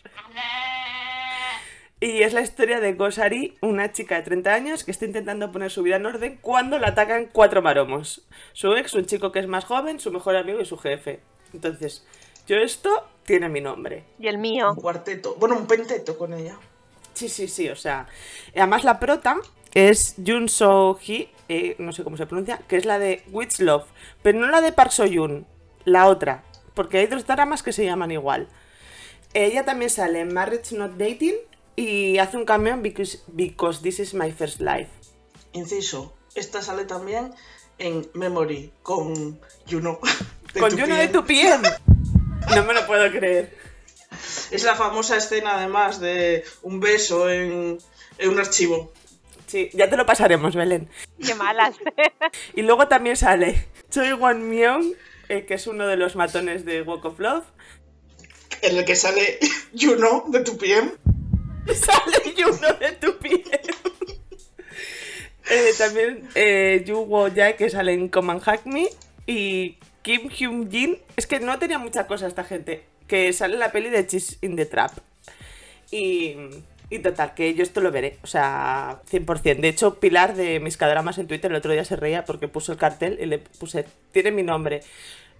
Y es la historia de Gosari, una chica de 30 años que está intentando poner su vida en orden cuando la atacan cuatro maromos. Su ex, un chico que es más joven, su mejor amigo y su jefe. Entonces, yo esto tiene mi nombre. Y el mío. Un cuarteto. Bueno, un penteto con ella. Sí, sí, sí, o sea. Además, la prota es Jun So Hee, eh, no sé cómo se pronuncia, que es la de Witch Love, pero no la de Park So Yoon, la otra, porque hay dos dramas que se llaman igual. Ella también sale en Marriage Not Dating y hace un cameo en Because, Because This Is My First Life. Inciso. Esta sale también en Memory con Juno. Con Juno de tu piel. No me lo puedo creer. Es la famosa escena, además, de un beso en, en un archivo. Sí, ya te lo pasaremos, Belén. Qué malas. Y luego también sale Choi Won Myung, eh, que es uno de los matones de Walk of Love. En el que sale Juno de tu piel. Sale Juno de tu piel. Eh, también eh, Yu Wo Jae, que sale en Come and Hack Me. Y Kim Hyun Jin. Es que no tenía mucha cosa esta gente. Que sale en la peli de Cheese in the Trap. Y, y total, que yo esto lo veré. O sea, 100%. De hecho, Pilar de mis cadramas en Twitter el otro día se reía porque puso el cartel y le puse, tiene mi nombre.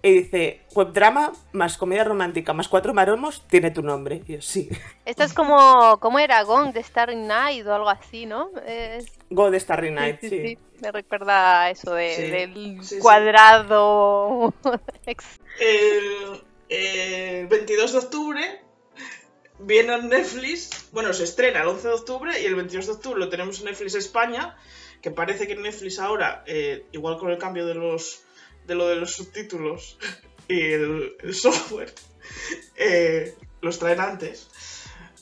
Y dice, webdrama más comedia romántica más cuatro maromos tiene tu nombre. Y yo, sí. Esto es como, ¿cómo era? Gong de Starry Night o algo así, ¿no? Es- Go de Starry Night, sí. sí, sí. Me recuerda a eso de- Sí, del cuadrado. El, el 22 de octubre viene en Netflix, bueno, se estrena el 11 de octubre y el 22 de octubre lo tenemos en Netflix España, que parece que Netflix ahora, eh, igual con el cambio de los de lo de los subtítulos y el, software, eh, los traen antes.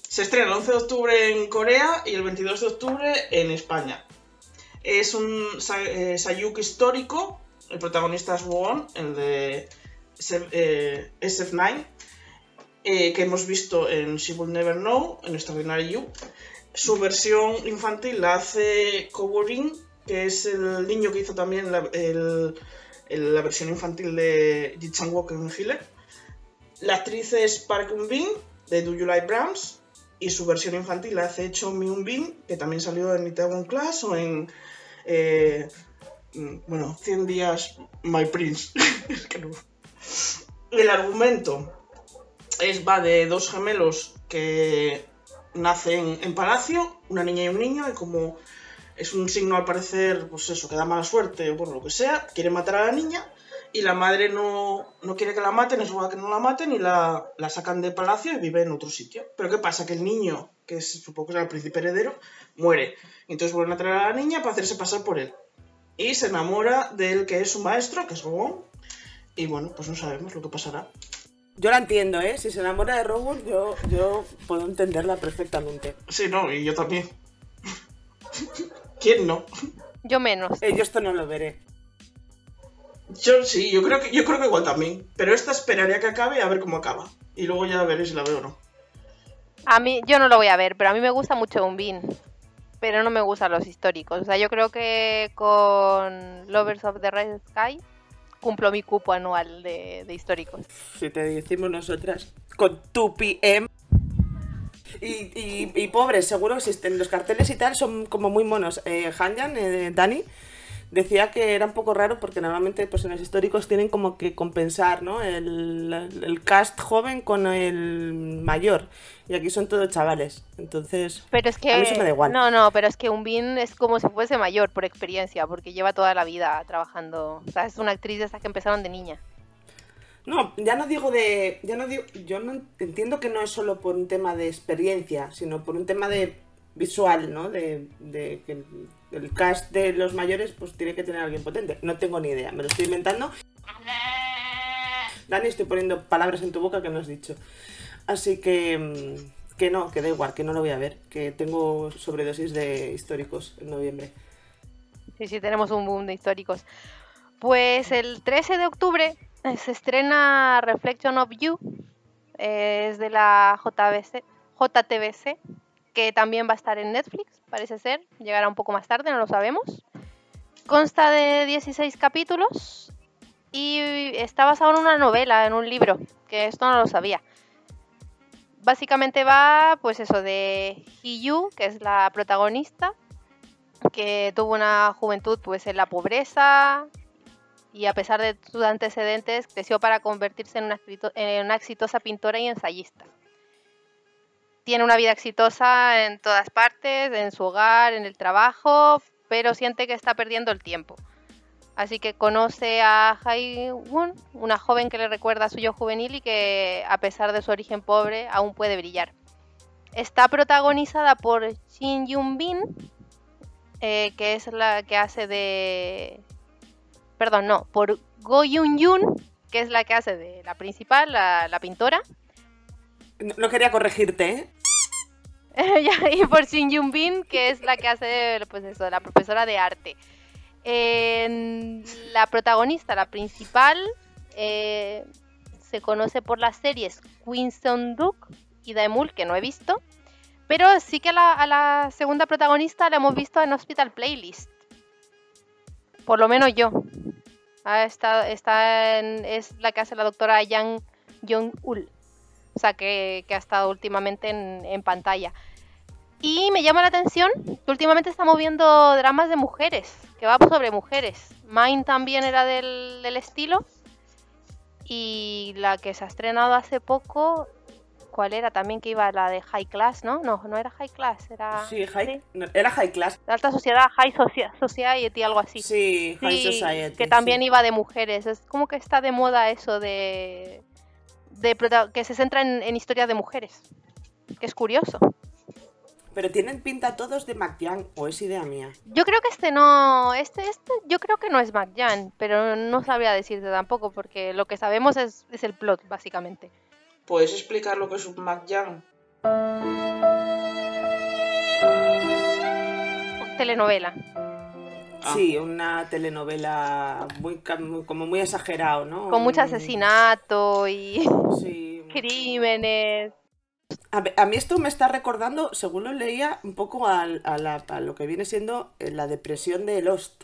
Se estrena el 11 de octubre en Corea y el 22 de octubre en España. Es un sa- eh, Sayuk histórico, el protagonista es Won, el de Se- eh, SF9, eh, que hemos visto en She Will Never Know, en Extraordinary You. Su versión infantil la hace Koborin, que es el niño que hizo también el- la versión infantil de Ji Chang Wook en Healer. La actriz es Park Eun Bin, de Do You Like Browns, y su versión infantil la hace Cho Myung Bin, que también salió en Itaewon Class o en. eh, mm, bueno, 100 días My Prince. Es que no- El argumento es, va de dos gemelos que nacen en palacio, una niña y un niño, y como es un signo al parecer, pues eso, que da mala suerte o bueno, lo que sea, quiere matar a la niña y la madre no, no quiere que la maten, es igual que no la maten y la, la sacan de palacio y vive en otro sitio. Pero ¿qué pasa? Que el niño, que es, supongo que era el príncipe heredero, muere. Entonces vuelven a traer a la niña para hacerse pasar por él. Y se enamora del que es su maestro, que es Gobón. Y bueno, pues no sabemos lo que pasará. Yo la entiendo, ¿eh? Si se enamora de Robot, yo, yo puedo entenderla perfectamente. Sí, no, y yo también. ¿Quién no? Yo menos. Eh, yo esto no lo veré. Yo sí, yo creo que yo creo que igual también. Pero esta esperaría que acabe a ver cómo acaba. Y luego ya veré si la veo o no. A mí, yo no lo voy a ver, pero a mí me gusta mucho Unbin. Pero no me gustan los históricos. O sea, yo creo que con Lovers of the Red Sky cumplo mi cupo anual de, de históricos. Si te decimos nosotras, con tu PM. Y, y, y pobres, seguro existen. Los carteles y tal son como muy monos. Eh, Hanyan, eh, Dani, decía que era un poco raro porque normalmente pues, en los históricos tienen como que compensar ¿no? el, el cast joven con el mayor. Y aquí son todos chavales. Entonces, Pero es que. A mí eso me da igual. No, no, pero es que Unbin es como si fuese mayor por experiencia, porque lleva toda la vida trabajando. O sea, es una actriz de esas que empezaron de niña. No, ya no digo de. Ya no digo. Yo no entiendo que no es solo por un tema de experiencia, sino por un tema de visual, ¿no? De, de que el, cast de los mayores pues tiene que tener alguien potente. No tengo ni idea, me lo estoy inventando. Dani, estoy poniendo palabras en tu boca que no has dicho. Así que. mm, Que no, que da igual, que no lo voy a ver. Que tengo sobredosis de históricos en noviembre. Sí, sí, tenemos un boom de históricos. Pues el 13 de octubre se estrena Reflection of You. eh, Es de la JBC, JTBC, que también va a estar en Netflix, parece ser. Llegará un poco más tarde, no lo sabemos. Consta de 16 capítulos y está basado en una novela, en un libro, que esto no lo sabía. Básicamente va, pues eso, de Hiyu, que es la protagonista, que tuvo una juventud pues en la pobreza y a pesar de sus antecedentes creció para convertirse en una, exitosa pintora y ensayista. Tiene una vida exitosa en todas partes, en su hogar, en el trabajo, pero siente que está perdiendo el tiempo. Así que conoce a Hai Won, una joven que le recuerda a su yo juvenil y que a pesar de su origen pobre aún puede brillar. Está protagonizada por Shin Yun Bin, eh, que es la que hace de... Perdón, no, por Go Yun Yun, que es la que hace de la principal, la, la pintora. No, no quería corregirte, ¿eh? Y por Shin Yun Bin, que es la que hace de, pues eso, la profesora de arte. La protagonista, la principal, eh, se conoce por las series Queen's Duke y Daemul, que no he visto. Pero sí que a la, a la segunda protagonista la hemos visto en Hospital Playlist. Por lo menos yo. Ha estado- está en- es la que hace la doctora Yang Jong-ul. O sea, que, que ha estado últimamente en, en pantalla. Y me llama la atención que últimamente estamos viendo dramas de mujeres, que va sobre mujeres. Mine también era del, del estilo. Y la que se ha estrenado hace poco, ¿cuál era? También que iba la de High Class, ¿no? No, no era High Class, era... Sí, high, era High Class. La alta sociedad, High Society, algo así. Sí, High Sí, Society. que también sí. iba de mujeres. Es como que está de moda eso de, de que se centra en, en historias de mujeres. Que es curioso. Pero tienen pinta todos de McYoung, o es idea mía. Yo creo que este no, este, este, yo creo que no es McJan, pero no sabría decirte tampoco porque lo que sabemos es, es el plot, básicamente. ¿Puedes explicar lo que es un McYoung? Telenovela. Ah. Sí, una telenovela muy, como muy exagerado, ¿no? Con mucho asesinato y Sí. crímenes. A, a mí esto me está recordando, según lo leía, un poco a, la- a lo que viene siendo eh, la depresión de Lost.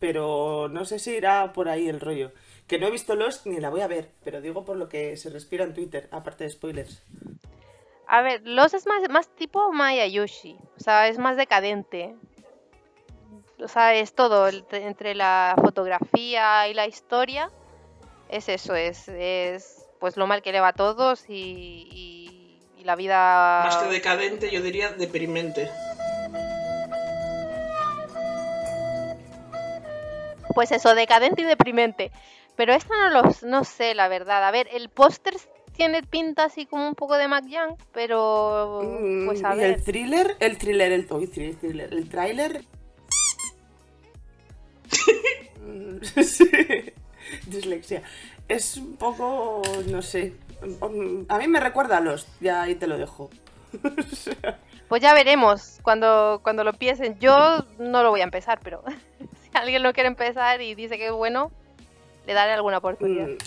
Pero no sé si irá por ahí el rollo. Que no he visto Lost ni la voy a ver, pero digo por lo que se respira en Twitter, aparte de spoilers. A ver, Los es más, más tipo Maya Yushi. O sea, es más decadente. O sea, es todo entre la fotografía y la historia. Es eso, es, es pues lo mal que le va a todos y, y- y la vida... Más que decadente, yo diría deprimente. Pues eso, decadente y deprimente. Pero esta no los, no sé, la verdad. A ver, el póster tiene pinta así como un poco de McYoung, pero Mm, pues a y ver. el thriller, el thriller, el, uy, thriller, thriller, el tráiler... Mm, sí, dislexia. Es un poco, no sé, mm, a mí me recuerda a Lost, ya ahí te lo dejo. Pues ya veremos cuando, cuando lo empiecen. Yo no lo voy a empezar, pero si alguien lo quiere empezar y dice que es bueno, le daré alguna oportunidad. Mm,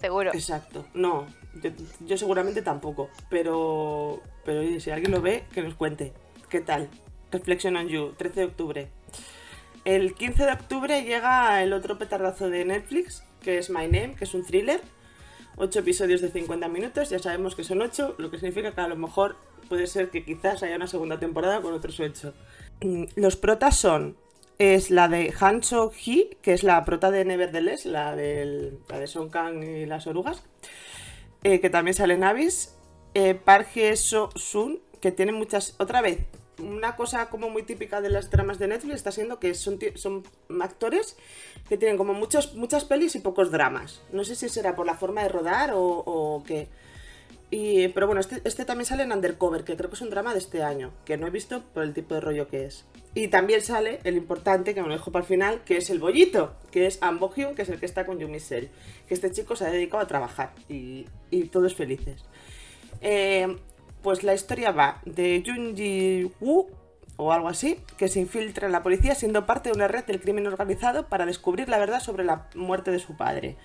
Seguro. Exacto, no, yo, yo seguramente tampoco, pero, pero oye, si alguien lo ve, que nos cuente. ¿Qué tal? Reflection on You, 13 de octubre. El 15 de octubre llega el otro petardazo de Netflix, que es My Name, que es un thriller. 8 episodios de 50 minutos, ya sabemos que son 8, lo que significa que a lo mejor puede ser que quizás haya una segunda temporada con otros 8. Mm, Los protas son, es la de Han So-hee, que es la prota de Nevertheless, la, del, la de Song Kang y las orugas, eh, que también sale en Abyss, eh, Park Hye-sun, que tiene muchas, otra vez, una cosa como muy típica de las dramas de Netflix está siendo que son, son actores que tienen como muchos, muchas pelis y pocos dramas. No sé si será por la forma de rodar o qué. Y, pero bueno, este, este también sale en Undercover, que creo que es un drama de este año, que no he visto por el tipo de rollo que es. Y también sale el importante, que me lo dejo para el final, que es el bollito, que es An Bo-hyun, que es el que está con Yumi Sel. Que este chico se ha dedicado a trabajar y, todos felices. Eh, pues la historia va de Jun Ji-woo, o algo así, que se infiltra en la policía siendo parte de una red del crimen organizado para descubrir la verdad sobre la muerte de su padre.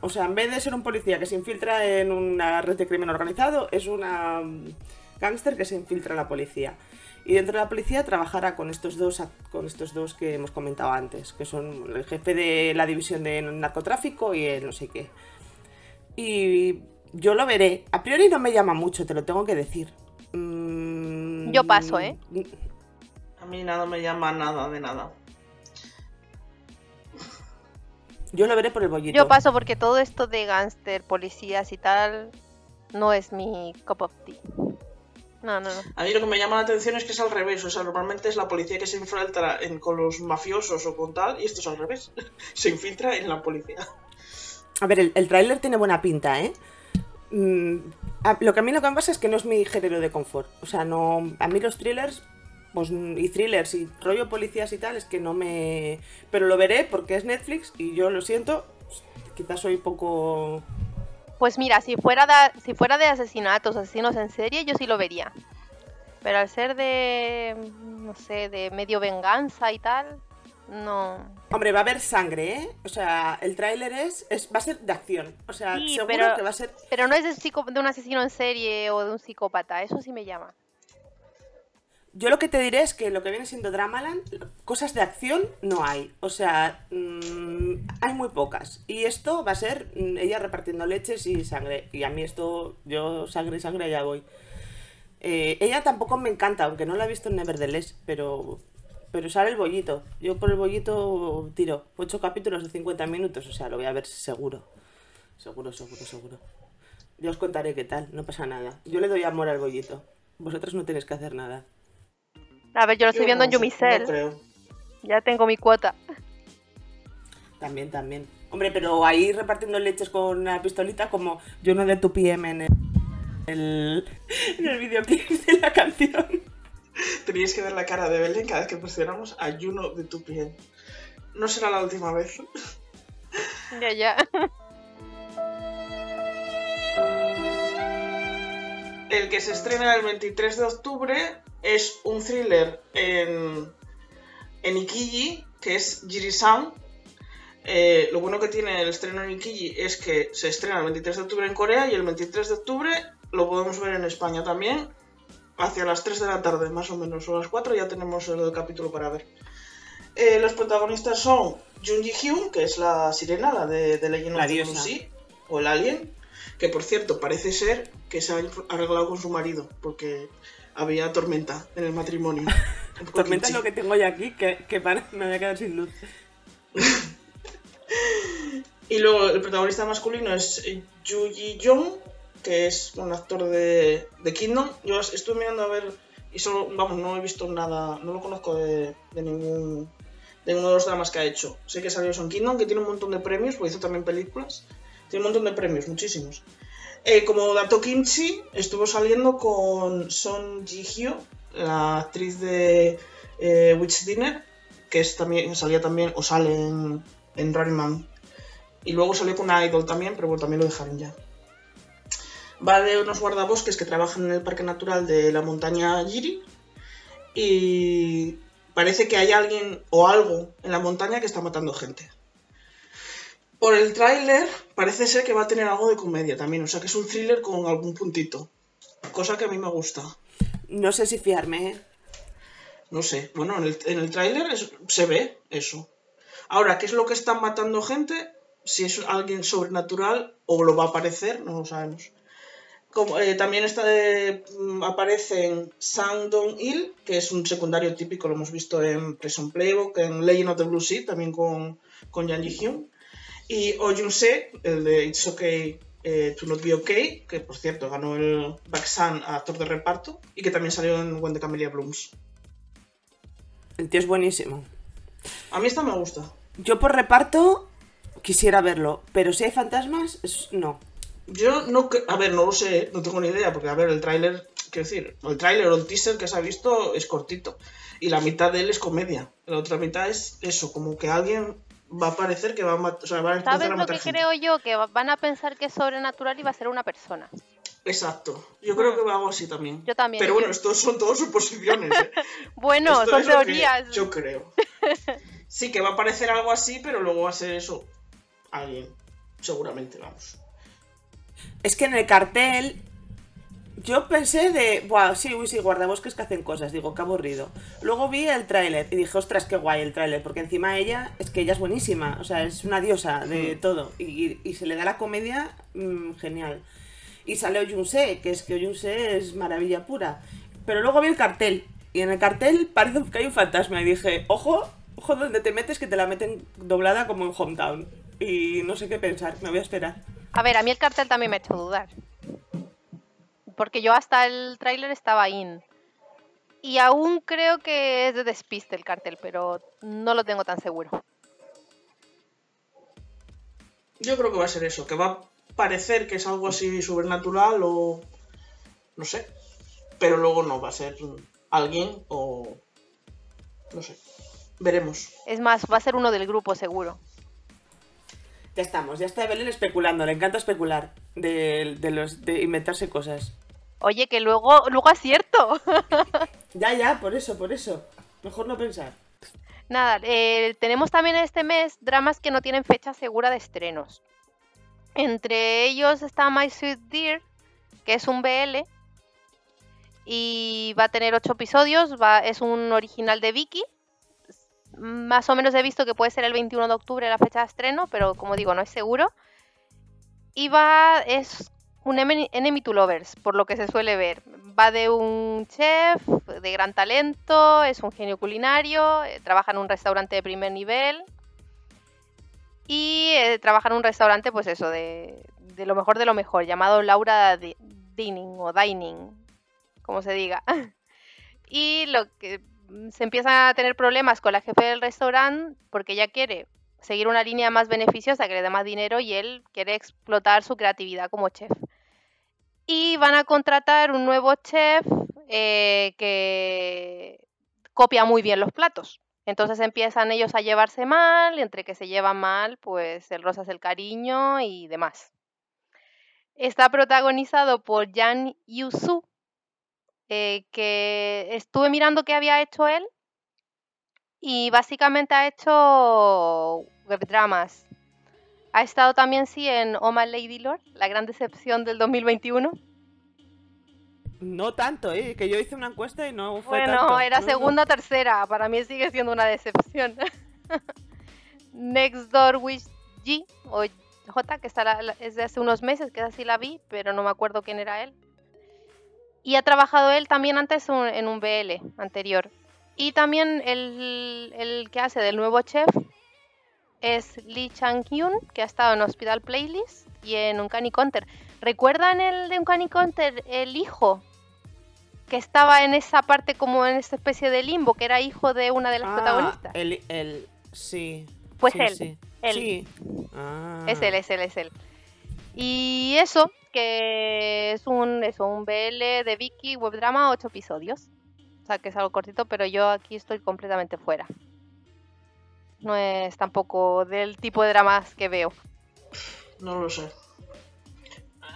O sea, en vez de ser un policía que se infiltra en una red de crimen organizado, es una mm, gángster que se infiltra en la policía. Y dentro de la policía trabajará con estos dos con estos dos que hemos comentado antes, que son el jefe de la división de narcotráfico y el no sé qué. Y yo lo veré. A priori no me llama mucho, te lo tengo que decir. Mm, Yo paso, ¿eh? A mí nada me llama nada de nada. Yo lo veré por el bollito. Yo paso porque todo esto de gángster, policías y tal, no es mi cup of tea. No, no, no. A mí lo que me llama la atención es que es al revés. O sea, normalmente es la policía que se infiltra en- con los mafiosos o con tal, y esto es al revés. se infiltra en la policía. A ver, el, el tráiler tiene buena pinta, ¿eh? Mm, a- lo que a mí lo que me pasa es que no es mi género de confort. O sea, no. A mí los thrillers. Pues, y thrillers y rollo policías y tal, es que no me. Pero lo veré porque es Netflix y yo lo siento. Quizás soy poco. Pues mira, si fuera de, si fuera de asesinatos, asesinos en serie, yo sí lo vería. Pero al ser de, no sé, de medio venganza y tal, no. Hombre, va a haber sangre, ¿eh? O sea, el tráiler es, es. Va a ser de acción. O sea, Sí, seguro pero- que va a ser. Pero no es de un asesino en serie o de un psicópata, eso sí me llama. Yo lo que te diré es que lo que viene siendo Dramaland, cosas de acción no hay. O sea, mm, hay muy pocas. Y esto va a ser mm, ella repartiendo leches y sangre. Y a mí esto, yo sangre y sangre allá voy. Eh, ella tampoco me encanta, aunque no la he visto en Nevertheless, pero, pero sale el bollito. Yo por el bollito tiro. Ocho capítulos de 50 minutos, o sea, lo voy a ver seguro. seguro, seguro, seguro. Ya os contaré qué tal, no pasa nada. Yo le doy amor al bollito. Vosotros no tenéis que hacer nada. A ver, yo lo estoy Yo viendo en no Yumicel. No creo. Ya tengo mi cuota. También, también. Hombre, pero ahí repartiendo leches con una pistolita como yo no de tu PM en el, el- en el videoclip de la canción. Teníais que ver la cara de Belén cada vez que presionamos a Juno de tu piel. No será la última vez. Ya, ya. El que se estrena el 23 de octubre es un thriller en, en Ikiji, que es Jiri-san. Eh, lo bueno que tiene el estreno en Ikiji es que se estrena el 23 de octubre en Corea y el 23 de octubre lo podemos ver en España también. Hacia las 3 de la tarde, más o menos, o las 4 ya tenemos el capítulo para ver. Eh, los protagonistas son Jun Ji Hyun, que es la sirena, la de, de Legend La diosa. Sea, o el alien, que por cierto parece ser que se ha arreglado con su marido, porque había tormenta en el matrimonio. Tormenta es lo que tengo yo aquí, que, que para- me voy a quedar sin luz. Y luego el protagonista masculino es eh, Yu Ji Young, que es un actor de, de Kingdom. Yo estuve mirando a ver y solo, vamos, no he visto nada, no lo conozco de, de ningún de ninguno de los dramas que ha hecho. Sé que salió en Kingdom, que tiene un montón de premios, porque hizo también películas. Tiene un montón de premios, muchísimos. Eh, como dato kimchi, estuvo saliendo con Son Ji Hyo, la actriz de eh, Witch Dinner, que es también, salía también, o sale en, en Running Man. Y luego salió con una idol también, pero bueno, también lo dejaron ya. Va de unos guardabosques que trabajan en el Parque Natural de la montaña Giri. Y parece que hay alguien o algo en la montaña que está matando gente. Por el tráiler parece ser que va a tener algo de comedia también, o sea que es un thriller con algún puntito. Cosa que a mí me gusta. No sé si fiarme, ¿eh? No sé, bueno, en el, en el tráiler se ve eso. Ahora, ¿qué es lo que están matando gente? Si es alguien sobrenatural o lo va a aparecer, no lo sabemos. Como, eh, también está de- mm, aparecen Sang Dong-il, que es un secundario típico, lo hemos visto en Prison Playbook, en Legend of the Blue Sea, también con, con Yang Ji-hyun. Y Jun-se, el de It's Okay eh, to Not Be Okay, que por cierto ganó el Baksan a actor de reparto y que también salió en When the Camellia Blooms. El tío es buenísimo. A mí esta me gusta. Yo por reparto quisiera verlo, pero si hay fantasmas, es- no. Yo no, a ver, no lo sé, no tengo ni idea, porque a ver, el tráiler, quiero decir, el tráiler o el teaser que se ha visto es cortito y la mitad de él es comedia, la otra mitad es eso, como que alguien va a parecer que va a matar, o sea, va a ¿Sabes a lo matar que gente. creo yo? Que va- van a pensar que es sobrenatural y va a ser una persona. Exacto, yo creo que va algo así también. Yo también. Pero bueno, estos son todos suposiciones. ¿eh? Bueno, Esto son teorías. Yo creo. Sí, que va a parecer algo así, pero luego va a ser eso. Alguien, seguramente, vamos. Es que en el cartel yo pensé de, Buah, sí, uy, sí, guardabosques que hacen cosas, digo, qué aburrido. Luego vi el tráiler y dije, ostras, qué guay el tráiler, porque encima ella, es que ella es buenísima, o sea, es una diosa de todo, y, y se le da la comedia mm, genial. Y sale Oyunse, que es que Oyunse es maravilla pura. Pero luego vi el cartel, y en el cartel parece que hay un fantasma, y dije, ojo, ojo donde te metes, que te la meten doblada como en Hometown. Y no sé qué pensar, me voy a esperar. A ver, a mí el cartel también me ha hecho dudar. Porque yo hasta el tráiler estaba in. Y aún creo que es de despiste el cartel, pero no lo tengo tan seguro. Yo creo que va a ser eso, que va a parecer que es algo así sobrenatural o. no sé. Pero luego no, va a ser alguien o. no sé. Veremos. Es más, va a ser uno del grupo seguro. Ya estamos, ya está Belén especulando, le encanta especular de, de los, de inventarse cosas. Oye, que luego, luego acierto. Ya, ya, por eso, por eso. Mejor no pensar. Nada, eh, tenemos también este mes dramas que no tienen fecha segura de estrenos. Entre ellos está My Sweet Dear, que es un BL. Y va a tener ocho episodios. Va, es un original de Vicky. Más o menos he visto que puede ser el 21 de octubre la fecha de estreno, pero como digo, no es seguro. Y va, es un Enemy to Lovers, por lo que se suele ver. Va de un chef de gran talento, es un genio culinario, eh, trabaja en un restaurante de primer nivel. Y eh, trabaja en un restaurante, pues eso, de, de lo mejor de lo mejor, llamado Laura Di- Dining o Dining, como se diga. Y lo que mm, se empieza a tener problemas con la jefe del restaurante porque ella quiere seguir una línea más beneficiosa que le dé más dinero y él quiere explotar su creatividad como chef. Y van a contratar un nuevo chef eh, que copia muy bien los platos. Entonces empiezan ellos a llevarse mal, y entre que se llevan mal, pues el rosa es el cariño y demás. Está protagonizado por Jan Yusu, eh, que estuve mirando qué había hecho él y básicamente ha hecho webdramas. Ha estado también, sí, en Oh My Lady Lord, la gran decepción del 2021. No tanto, ¿eh? Que yo hice una encuesta y no fue Bueno, tanto. era No, no. segunda o tercera. Para mí sigue siendo una decepción. Next Door Wish G o J, que está la- es de hace unos meses, que así la vi, pero no me acuerdo quién era él. Y ha trabajado él también antes un- en un BL anterior. Y también el, el que hace del nuevo chef es Lee Chang-hyun, que ha estado en Hospital Playlist y en Uncanny Counter. ¿Recuerdan el de Uncanny Counter, el hijo? Que estaba en esa parte como en esta especie de limbo, que era hijo de una de las Ah, protagonistas. El, el, sí. Pues sí, él, Sí. él. Sí. Ah. Es él, es él, es él. Y eso, que es un, eso, un BL de Vicky, webdrama, ocho episodios. O sea, que es algo cortito, pero yo aquí estoy completamente fuera. No es tampoco del tipo de dramas que veo. No lo sé.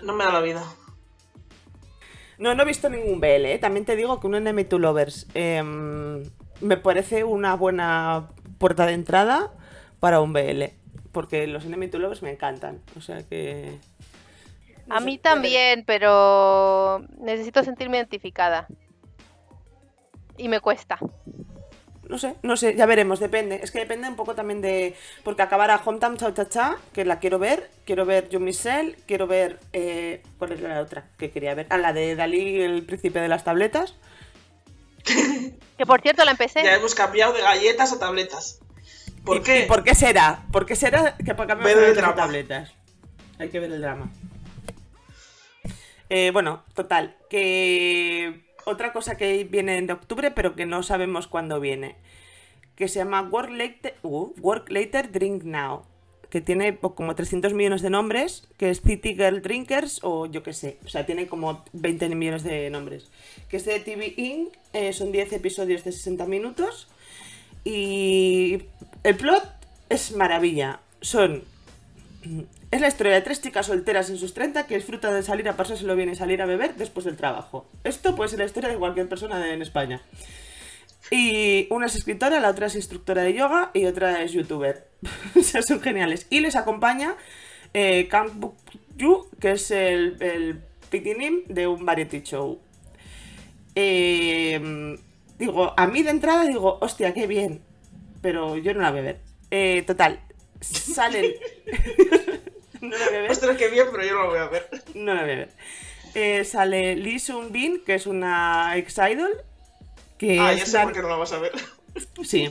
No me da la vida. No, no he visto ningún BL, ¿eh? También te digo que un Enemy to Lovers em, me parece una buena puerta de entrada para un BL. Porque los Enemy to Lovers me encantan. O sea que. no A sé, mí también, pero necesito sentirme identificada. Y me cuesta. No sé, no sé, ya veremos, depende. Es que depende un poco también de. Porque acabará Hometown Cha Cha Cha, que la quiero ver. Quiero ver Yo Michelle, quiero ver. Eh, ¿Cuál es la otra que quería ver? Ah, la de Dalí, el príncipe de las tabletas. Que por cierto la empecé. Ya hemos cambiado de galletas a tabletas. ¿Por ¿Y- qué? ¿Y por qué será? ¿Por qué será que para cambiar drama. tabletas? Hay que ver el drama. Eh, bueno, total, que otra cosa que viene en octubre, pero que no sabemos cuándo viene, que se llama Work Later, uh, Work Later Drink Now, que tiene como 300 millones de nombres, que es City Girl Drinkers o yo qué sé, o sea, tiene como 20 millones de nombres. Que es de TV Inc., eh, son 10 episodios de 60 minutos y el plot es maravilla. Son. Es la historia de tres chicas solteras en sus 30 que disfrutan de salir a pasárselo bien y salir a beber después del trabajo. Esto puede ser la historia de cualquier persona en España. Y una es escritora, la otra es instructora de yoga y otra es youtuber. o sea, son geniales. Y les acompaña eh, Kang Yu, que es el, el pitinim de un variety show. Eh, digo, a mí de entrada digo, hostia, qué bien. Pero yo no la voy a ver. Eh, total, salen. no la voy a ver. Ostras, qué bien, pero yo no lo voy a ver. No la voy a ver. Eh, sale Lee Sun Bin, que es una ex-idol. Que Ah, es ya sé la- por qué no la vas a ver. Sí.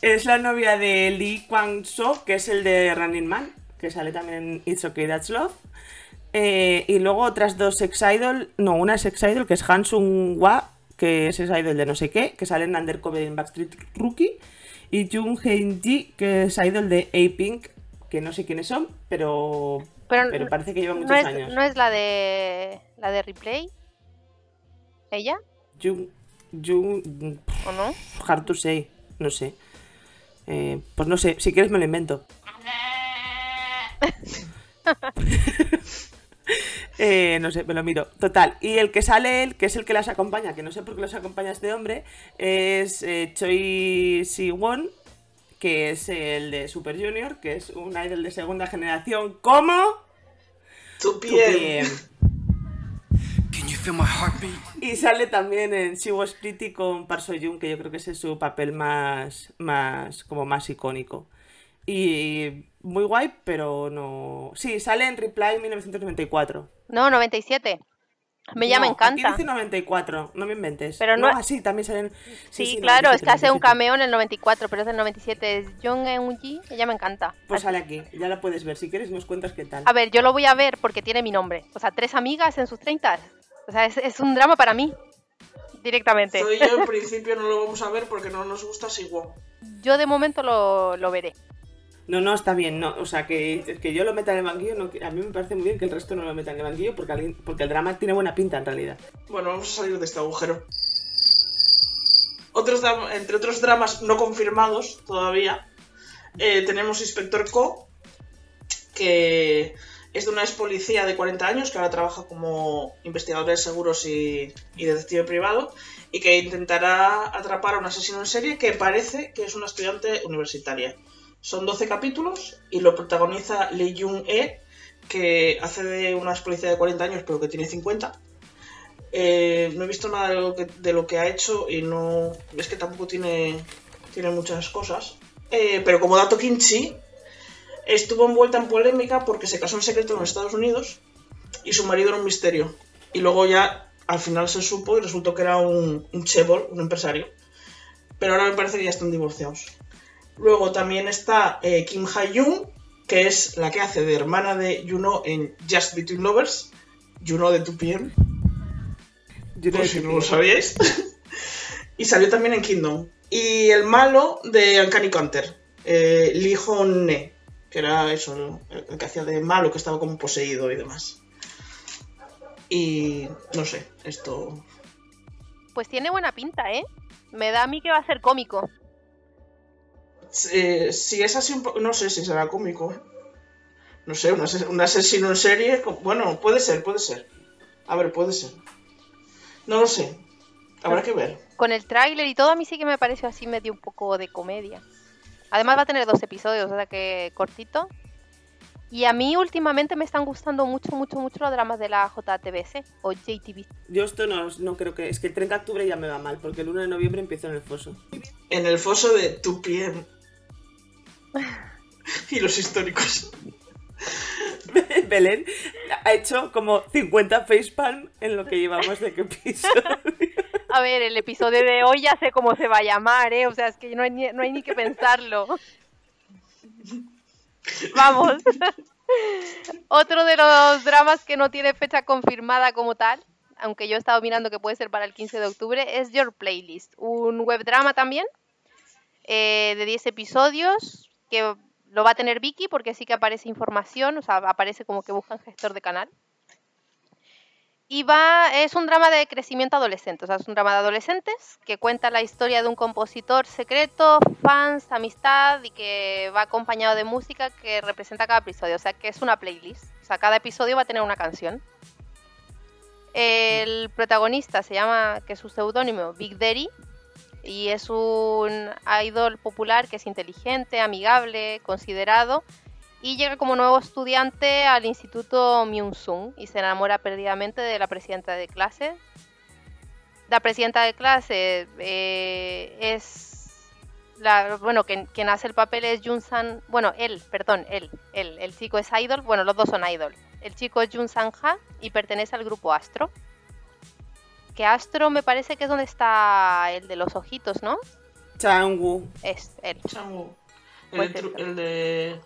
Es la novia de Lee Kwang So, que es el de Running Man, que sale también en It's Okay, That's Love. Eh, y luego otras dos ex-idol, no, una es ex-idol, que es Han Sung Hwa, que es ex-idol de no sé qué, que sale en Undercover en Backstreet Rookie. Y Jung Hae Ji, que es idol de A-Pink, que no sé quiénes son, pero, Pero, pero parece que lleva muchos no es, años. no es la de la de replay. ¿Ella? Jung, Jung, ¿O no? hard to say, no sé. Eh, pues no sé, si quieres me lo invento. Eh, no sé, me lo miro. Total. Y el que sale él, que es el que las acompaña, que no sé por qué los acompaña este hombre, es eh, Choi Si-won, que es el de Super Junior, que es un idol de segunda generación. ¿Cómo? Tu Tu piel. piel. Can you feel my heartbeat? Y sale también en She Was Pretty con Park Seo-joon, que yo creo que ese es su papel más, más, como más icónico. Y muy guay, pero no... Sí, sale en Reply 1994. No, 97. Me llama No, encanta. Aquí dice 94, no me inventes. Pero no- Ah, sí, también salen. Sí, no, claro, es 97, que hace un 97. cameo en el 94, pero es del 97. Es Jung Eun-ji, ella me encanta. Pues sale aquí, ya la puedes ver. Si quieres, nos cuentas qué tal. A ver, yo lo voy a ver porque tiene mi nombre. O sea, tres amigas en sus 30. O sea, es, es un drama para mí. Directamente. Zoe y yo en principio no lo vamos a ver porque no nos gusta Siwon. Yo de momento lo, lo veré. No, no, está bien, no. O sea, que, que yo lo meta en el banquillo, no, a mí me parece muy bien que el resto no lo meta en el banquillo porque, alguien- porque el drama tiene buena pinta en realidad. Bueno, vamos a salir de este agujero. Otros entre otros dramas no confirmados todavía, eh, tenemos Inspector Co, que es de una ex policía de 40 años que ahora trabaja como investigadora de seguros y, y detective privado y que intentará atrapar a un asesino en serie que parece que es una estudiante universitaria. Son 12 capítulos y lo protagoniza Lee Jung-e, que hace de una policía de 40 años pero que tiene 50. Eh, no he visto nada de lo, que, de lo que ha hecho y no. Es que tampoco tiene, tiene muchas cosas. Eh, pero como dato Kimchi, estuvo envuelta en polémica porque se casó en secreto en los Estados Unidos y su marido era un misterio. Y luego ya al final se supo y resultó que era un, un chebol, un empresario. Pero ahora me parece que ya están divorciados. Luego también está eh, Kim Ha-yoon, que es la que hace de hermana de Juno en Just Between Lovers. Juno de 2PM. Yo Por si no lo sabíais. y salió también en Kingdom. Y el malo de Uncanny Counter, eh, Lee Hon-ne, que era eso, el que hacía de malo, que estaba como poseído y demás. Y no sé, esto. Pues tiene buena pinta, ¿eh? Me da a mí que va a ser cómico. Eh, si es así un poco. No sé si será cómico. No sé, un, ase- un asesino en serie. Bueno, puede ser, puede ser. A ver, puede ser. No lo sé. Habrá que ver. Con el tráiler y todo, a mí sí que me pareció así medio un poco de comedia. Además va a tener dos episodios, o sea que cortito. Y a mí últimamente me están gustando mucho, mucho, mucho los dramas de la JTBC o JTV. Yo esto no, no creo que... Es que el 30 de octubre ya me va mal, porque el 1 de noviembre empiezo en el foso. En el foso de 2PM. y los históricos. Belén ha hecho como 50 facepalm en lo que llevamos de que piso. A ver, el episodio de hoy ya sé cómo se va a llamar, ¿eh? O sea, es que no hay ni, no hay ni que pensarlo. Vamos. Otro de los dramas que no tiene fecha confirmada como tal, aunque yo he estado mirando que puede ser para el 15 de octubre, es Your Playlist, un web drama también, eh, de 10 episodios, que lo va a tener Vicky porque sí que aparece información, o sea, aparece como que buscan gestor de canal. Y va, es un drama de crecimiento adolescente, o sea, es un drama de adolescentes que cuenta la historia de un compositor secreto, fans, amistad y que va acompañado de música que representa cada episodio, o sea, que es una playlist, o sea, cada episodio va a tener una canción. El protagonista se llama, que es su seudónimo, Big Daddy, y es un idol popular que es inteligente, amigable, considerado, y llega como nuevo estudiante al instituto Myung-sung y se enamora perdidamente de la presidenta de clase. La presidenta de clase eh, es la, bueno, quien, hace el papel es Jun San, bueno, él, perdón, él, él, el chico es idol, bueno, los dos son idol. El chico es Jun San Ha y pertenece al grupo Astro. Que Astro me parece que es donde está el de los ojitos, ¿no? Changwoo. Es él. Changu. El, de el de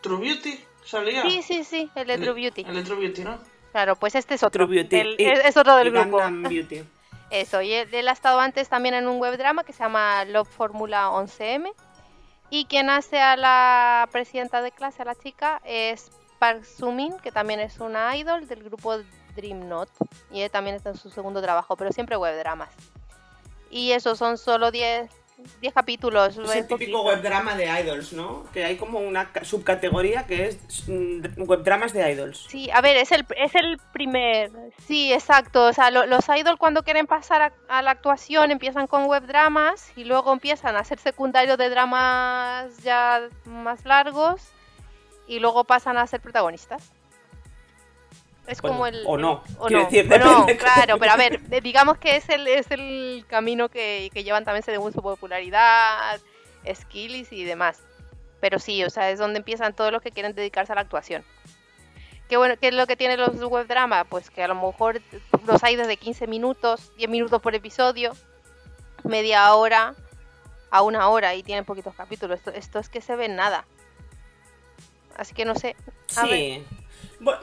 True Beauty salía. Sí, sí, sí, el de El- True Beauty. El de True Beauty, ¿no? Claro, pues este es otro. True Beauty. El- Y- es, otro del y grupo. Beauty. Eso, y él, él ha estado antes también en un web drama que se llama Love Formula 11M. Y quien hace a la presidenta de clase, a la chica, es Park Sumin, que también es una idol del grupo Dream Not. Y él también está en su segundo trabajo, pero siempre web dramas. Y eso son solo 10 10 capítulos. Es el típico webdrama de idols, ¿no? Que hay como una ca- subcategoría que es mm, webdramas de idols. Sí, a ver, es el, es el primer. Sí, exacto. O sea, lo- los idol cuando quieren pasar a, a la actuación empiezan con web dramas y luego empiezan a ser secundarios de dramas ya más largos y luego pasan a ser protagonistas. Es Bueno, como el. o no, o no, decir, o no, claro, pero a ver, digamos que es el, es el camino que, que llevan también según su popularidad, skills y demás. Pero sí, o sea, es donde empiezan todos los que quieren dedicarse a la actuación. ¿Qué, bueno, ¿Qué es lo que tienen los web drama? Pues que a lo mejor los hay desde 15 minutos, 10 minutos por episodio, media hora a una hora y tienen poquitos capítulos. Esto, esto es que se ve nada. Así que no sé. A ver. Sí. Bueno,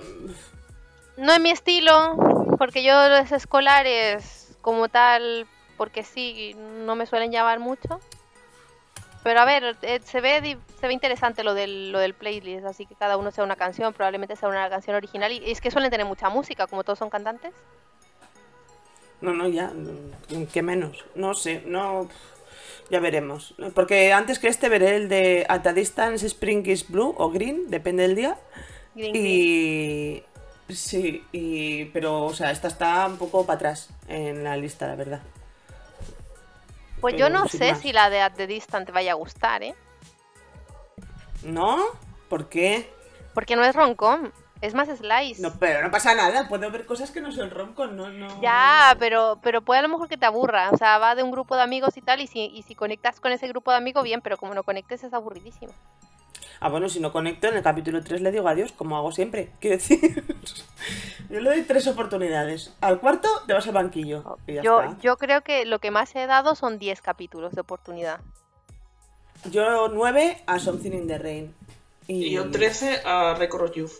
No es mi estilo, porque yo los escolares como tal, porque sí, no me suelen llamar mucho. Pero a ver, eh, se ve se ve interesante lo del, lo del playlist, así que cada uno sea una canción, probablemente sea una canción original. Y es que suelen tener mucha música, como todos son cantantes. no, no, ya. mm, ¿Qué menos? No sé, no. Ya veremos. Porque antes que este veré el de At a Distance Spring is Blue o Green, depende del día. Green Y. Sí, y. Pero, o sea, esta está un poco para atrás en la lista, la verdad. Pues yo no sé más. si la de At the Distant te vaya a gustar, ¿eh? ¿No? ¿Por qué? Porque no es roncom, es más slice. No, pero no pasa nada, puedo ver cosas que no son romcom, no, no. Ya, pero, pero puede a lo mejor que te aburra. O sea, va de un grupo de amigos y tal, y si, y si conectas con ese grupo de amigos, bien, pero como no conectes es aburridísimo. Ah, bueno, si no conecto, en el capítulo 3 le digo adiós, como hago siempre. Quiero decir, yo le doy tres oportunidades. Al cuarto te vas al banquillo. Y ya Yo, está. yo creo que lo que más he dado son 10 capítulos de oportunidad. Yo nueve a Something in the Rain. Y, Y yo 13 a Record of Youth.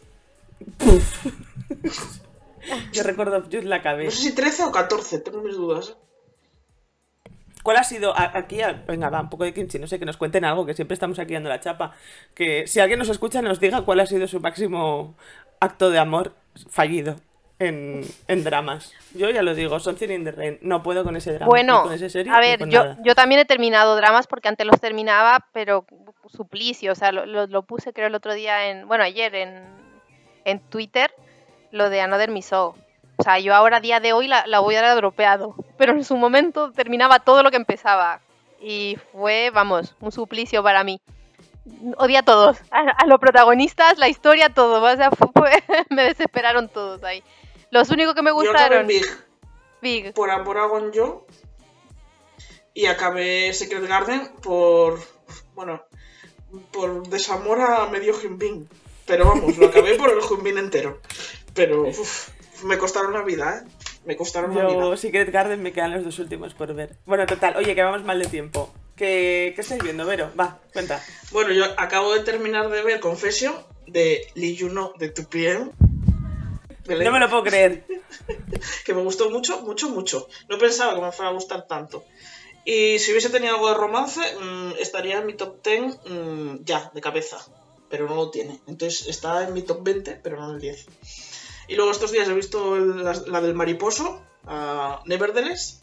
Yo recuerdo, yo la acabé. No sé si 13 o 14, tengo mis dudas. ¿Cuál ha sido? Aquí, venga, va, un poco de kimchi, no sé, que nos cuenten algo, que siempre estamos aquí dando la chapa. Que si alguien nos escucha, nos diga cuál ha sido su máximo acto de amor fallido en, en dramas. Yo ya lo digo, Something in the Rain. No puedo con ese drama. Bueno, con ese serie, a ver, yo, nada. yo también he terminado dramas porque antes los terminaba, pero suplicio. O sea, lo, lo- lo puse creo el otro día en, bueno, ayer en, en Twitter, lo de Another Miso. O sea, yo ahora a día de hoy la, la voy a dar dropeado, pero en su momento terminaba todo lo que empezaba. Y fue, vamos, un suplicio para mí. Odia a todos, a, a los protagonistas, la historia, todo. O sea, fue- fue- me desesperaron todos ahí. Los únicos que me Yo acabé gustaron, Big Big. por amor a Gonjo y acabé Secret Garden por. Bueno, por desamor a medio Hyunbin. Pero vamos, lo acabé por el Hyunbin entero. Pero uf, me costaron la vida, ¿eh? Me costaron la vida. Yo, Secret Garden, me quedan los dos últimos por ver. Bueno, total, oye, que vamos mal de tiempo. ¿Qué, qué estáis viendo, Vero? Va, cuenta. Bueno, yo acabo de terminar de ver Confession de Lee Juno de 2PM. De No me lo puedo creer. que me gustó mucho, mucho, mucho. No pensaba que me fuera a gustar tanto. Y si hubiese tenido algo de romance, mm, estaría en mi top 10 mm, ya, de cabeza. Pero no lo tiene. Entonces está en mi top 20, pero no en el 10. Y luego estos días he visto la, la del mariposo, a Nevertheless,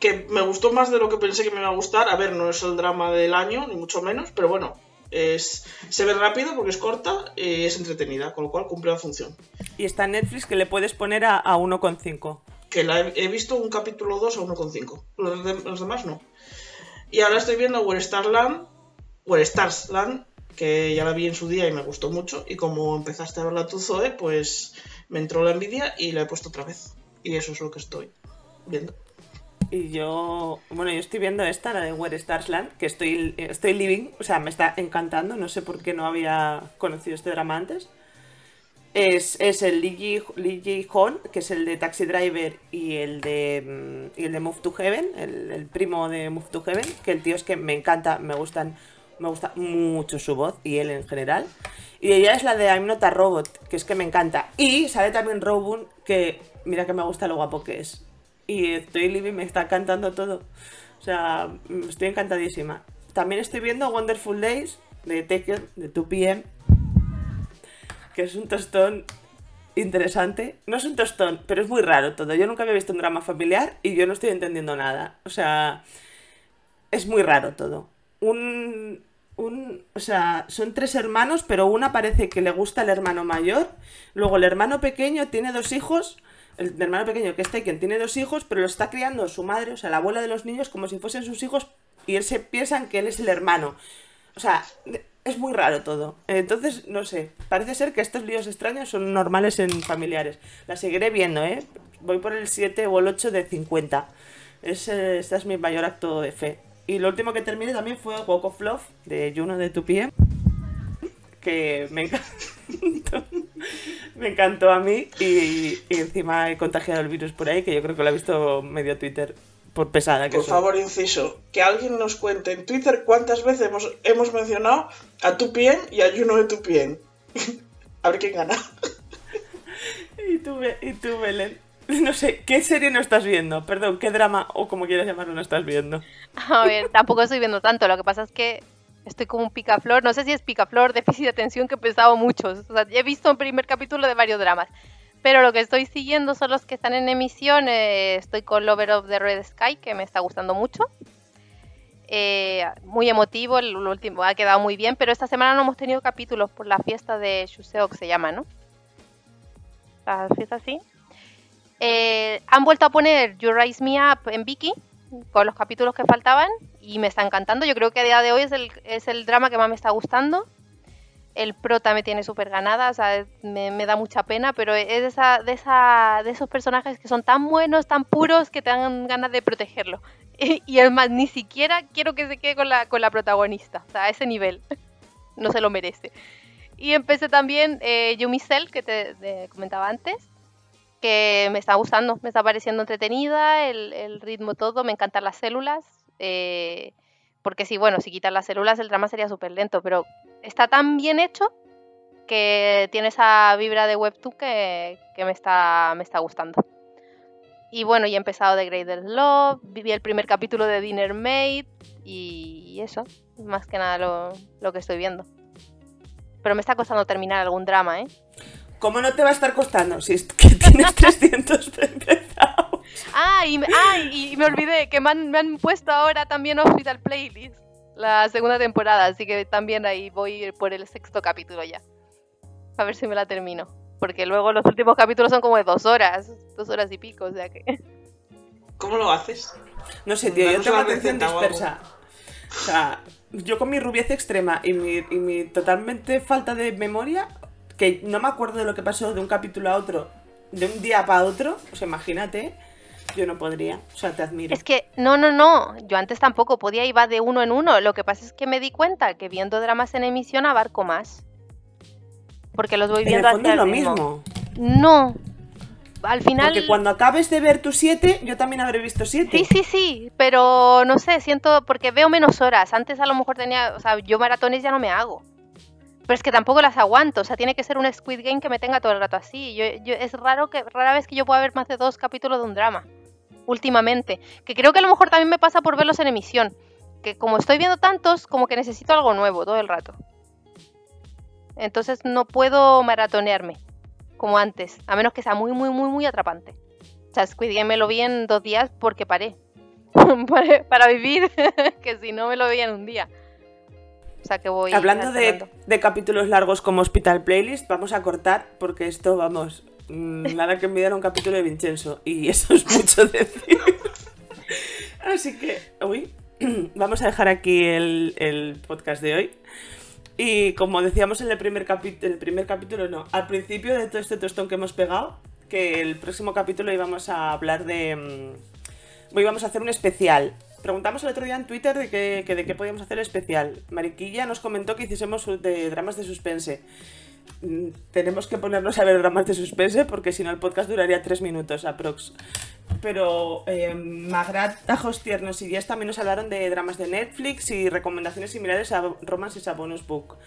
que me gustó más de lo que pensé que me iba a gustar. A ver, no es el drama del año, ni mucho menos, pero bueno, es, se ve rápido porque es corta y es entretenida, con lo cual cumple la función. Y está en Netflix que le puedes poner a, a 1,5. que la he, he visto un capítulo 2 a 1,5. Los, de- los demás no. Y ahora estoy viendo Where Stars Land, Where Stars Land, que ya la vi en su día y me gustó mucho. Y como empezaste a verla tú, Zoe, pues me entró la envidia y la he puesto otra vez. Y eso es lo que estoy viendo. Y yo, bueno, yo estoy viendo esta, la de Where Stars Land, que estoy, estoy living, o sea, me está encantando, no sé por qué no había conocido este drama antes. Es, es el Lee Ji- Lee Ji Hoon, que es el de Taxi Driver y el de, mm, y el de Move to Heaven, el, el primo de Move to Heaven, que el tío es que me encanta, me gustan, me gusta mucho su voz y él en general. Y ella es la de I'm Not a Robot, que es que me encanta. Y sale también Robun, que mira que me gusta lo guapo que es. Y estoy living, me está cantando todo. O sea, mm, estoy encantadísima. También estoy viendo Wonderful Days de Taken, de 2PM, que es un tostón interesante. No es un tostón, pero es muy raro todo. Yo nunca había visto un drama familiar y yo no estoy entendiendo nada. O sea, es muy raro todo. Un, un, o sea, son tres hermanos, pero una parece que le gusta al hermano mayor. Luego el hermano pequeño tiene dos hijos. El hermano pequeño que es Taken tiene dos hijos, pero lo está criando su madre, o sea, la abuela de los niños, como si fuesen sus hijos, y él se piensan que él es el hermano. O sea, es muy raro todo. Entonces, no sé, parece ser que estos líos extraños son normales en familiares. La seguiré viendo, ¿eh? Voy por el 7 o el 8 de 50. Es, este es mi mayor acto de fe. Y lo último que terminé también fue Walk of Love de Juno de 2PM. Que me encanta. Me encantó a mí y, y encima he contagiado el virus por ahí, que yo creo que lo ha visto medio Twitter por pesada que Por soy. favor, inciso, que alguien nos cuente en Twitter cuántas veces hemos, hemos mencionado a Tupien y a Juno de Tupien. a ver quién gana. Y tú, y tú, Belén. No sé, ¿qué serie no estás viendo? Perdón, ¿qué drama o como quieras llamarlo no estás viendo? A ver, tampoco estoy viendo tanto. Lo que pasa es que estoy como un picaflor. No sé si es picaflor, déficit de atención, que he pensado muchos. O sea, he visto un primer capítulo de varios dramas. Pero lo que estoy siguiendo son los que están en emisión. eh, estoy con Lover of the Red Sky, que me está gustando mucho. Eh, muy emotivo, el último ha quedado muy bien, pero esta semana no hemos tenido capítulos por la fiesta de Shuseo, que se llama, ¿no? La fiesta sí. Eh, han vuelto a poner You Rise Me Up en Viki con los capítulos que faltaban y me está encantando. Yo creo que a día de hoy es el, drama que más me está gustando. El prota me tiene súper ganada, o sea, me, da mucha pena, pero es de, esa, de, esos personajes que son tan buenos, tan puros, que te dan ganas de protegerlo. Y, y es más, ni siquiera quiero que se quede con la, protagonista, o sea, a ese nivel. No se lo merece. Y empecé también eh, Yumi Cell, que te comentaba antes, que me está gustando, me está pareciendo entretenida, el, ritmo todo, me encantan las células, eh, porque sí, bueno, si quitas las células el drama sería súper lento, pero está tan bien hecho que tiene esa vibra de Webtoon que, que me, está, me está gustando. Y bueno, y he empezado The Greatest Love, viví el primer capítulo de Dinner Maid y eso, más que nada lo, lo que estoy viendo. Pero me está costando terminar algún drama, ¿eh? ¿Cómo no te va a estar costando si es que tienes 300 de empezado? Ah, y, me- ah, y- me olvidé que me han, me han puesto ahora también Hospital Playlist, la segunda temporada, así que también ahí voy por el sexto capítulo ya. A ver si me la termino. Porque luego los últimos capítulos son como de dos horas, dos horas y pico, o sea que... ¿Cómo lo haces? No sé, tío, yo tengo atención dispersa. O sea, yo con mi rubiez extrema y mi, y mi totalmente falta de memoria, que no me acuerdo de lo que pasó de un capítulo a otro, de un día para otro, o sea, imagínate, yo no podría. O sea, te admiro. Es que, no, no, no, yo antes tampoco podía, iba de uno en uno. Lo que pasa es que me di cuenta que viendo dramas en emisión abarco más. Porque los voy viendo fondo hacia es lo ritmo. mismo. No, al final... Porque cuando acabes de ver tus 7, yo también habré visto 7. Sí, sí, sí, pero no sé, siento, porque veo menos horas. Antes a lo mejor tenía, o sea, yo maratones ya no me hago. Pero es que tampoco las aguanto, o sea, tiene que ser un Squid Game que me tenga todo el rato así. Yo, es raro que, rara vez que yo pueda ver más de dos capítulos de un drama, últimamente. Que creo que a lo mejor también me pasa por verlos en emisión. Que como estoy viendo tantos, como que necesito algo nuevo todo el rato. Entonces no puedo maratonearme como antes, a menos que sea muy, muy, muy, muy atrapante. O sea, Squid Game me lo vi en dos días porque paré. Paré para vivir, que si no me lo veía en un día. O sea que voy. Hablando de, de capítulos largos como Hospital Playlist, vamos a cortar porque esto, vamos, mm, nada que envidiar un capítulo de Vincenzo. Y eso es mucho decir. Así que, uy, vamos a dejar aquí el, el podcast de hoy. Y como decíamos en el primer, capi- el primer capítulo, no, al principio de todo este tostón que hemos pegado, que el próximo capítulo íbamos a hablar de... mm, Hoy vamos a hacer un especial. Preguntamos el otro día en Twitter de qué, de qué podíamos hacer especial. Mariquilla nos comentó que hiciésemos de dramas de suspense. Mm, Tenemos que ponernos a ver dramas de suspense porque si no el podcast duraría tres minutos aprox. Pero eh, Magrat, Tajos Tiernos y Díaz también nos hablaron de dramas de Netflix y recomendaciones similares a Romances a Bonus Book.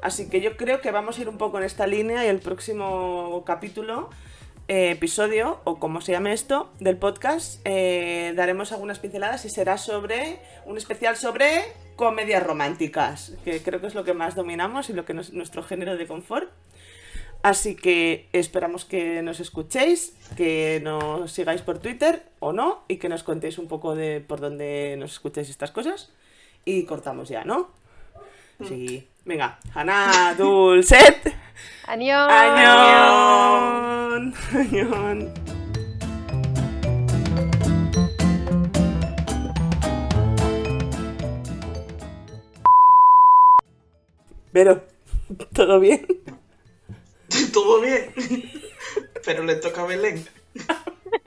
Así que yo creo que vamos a ir un poco en esta línea y el próximo capítulo, eh, episodio, o como se llame esto, del podcast, eh, daremos algunas pinceladas y será sobre un especial sobre comedias románticas, que creo que es lo que más dominamos y lo que es nuestro género de confort. Así que esperamos que nos escuchéis, que nos sigáis por Twitter o no, y que nos contéis un poco de por dónde nos escucháis estas cosas. Y cortamos ya, ¿no? Sí. Venga, Hana, Dulcet. ¡Añón! ¡Añón! ¡Añón! Pero, ¿todo bien? Todo bien. Pero le toca a Belén.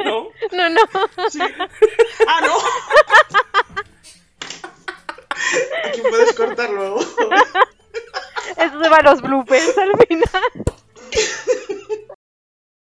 ¿No? No, no. Sí. ¡Ah, no! Aquí puedes cortar luego. Eso se va a los bloopers al final.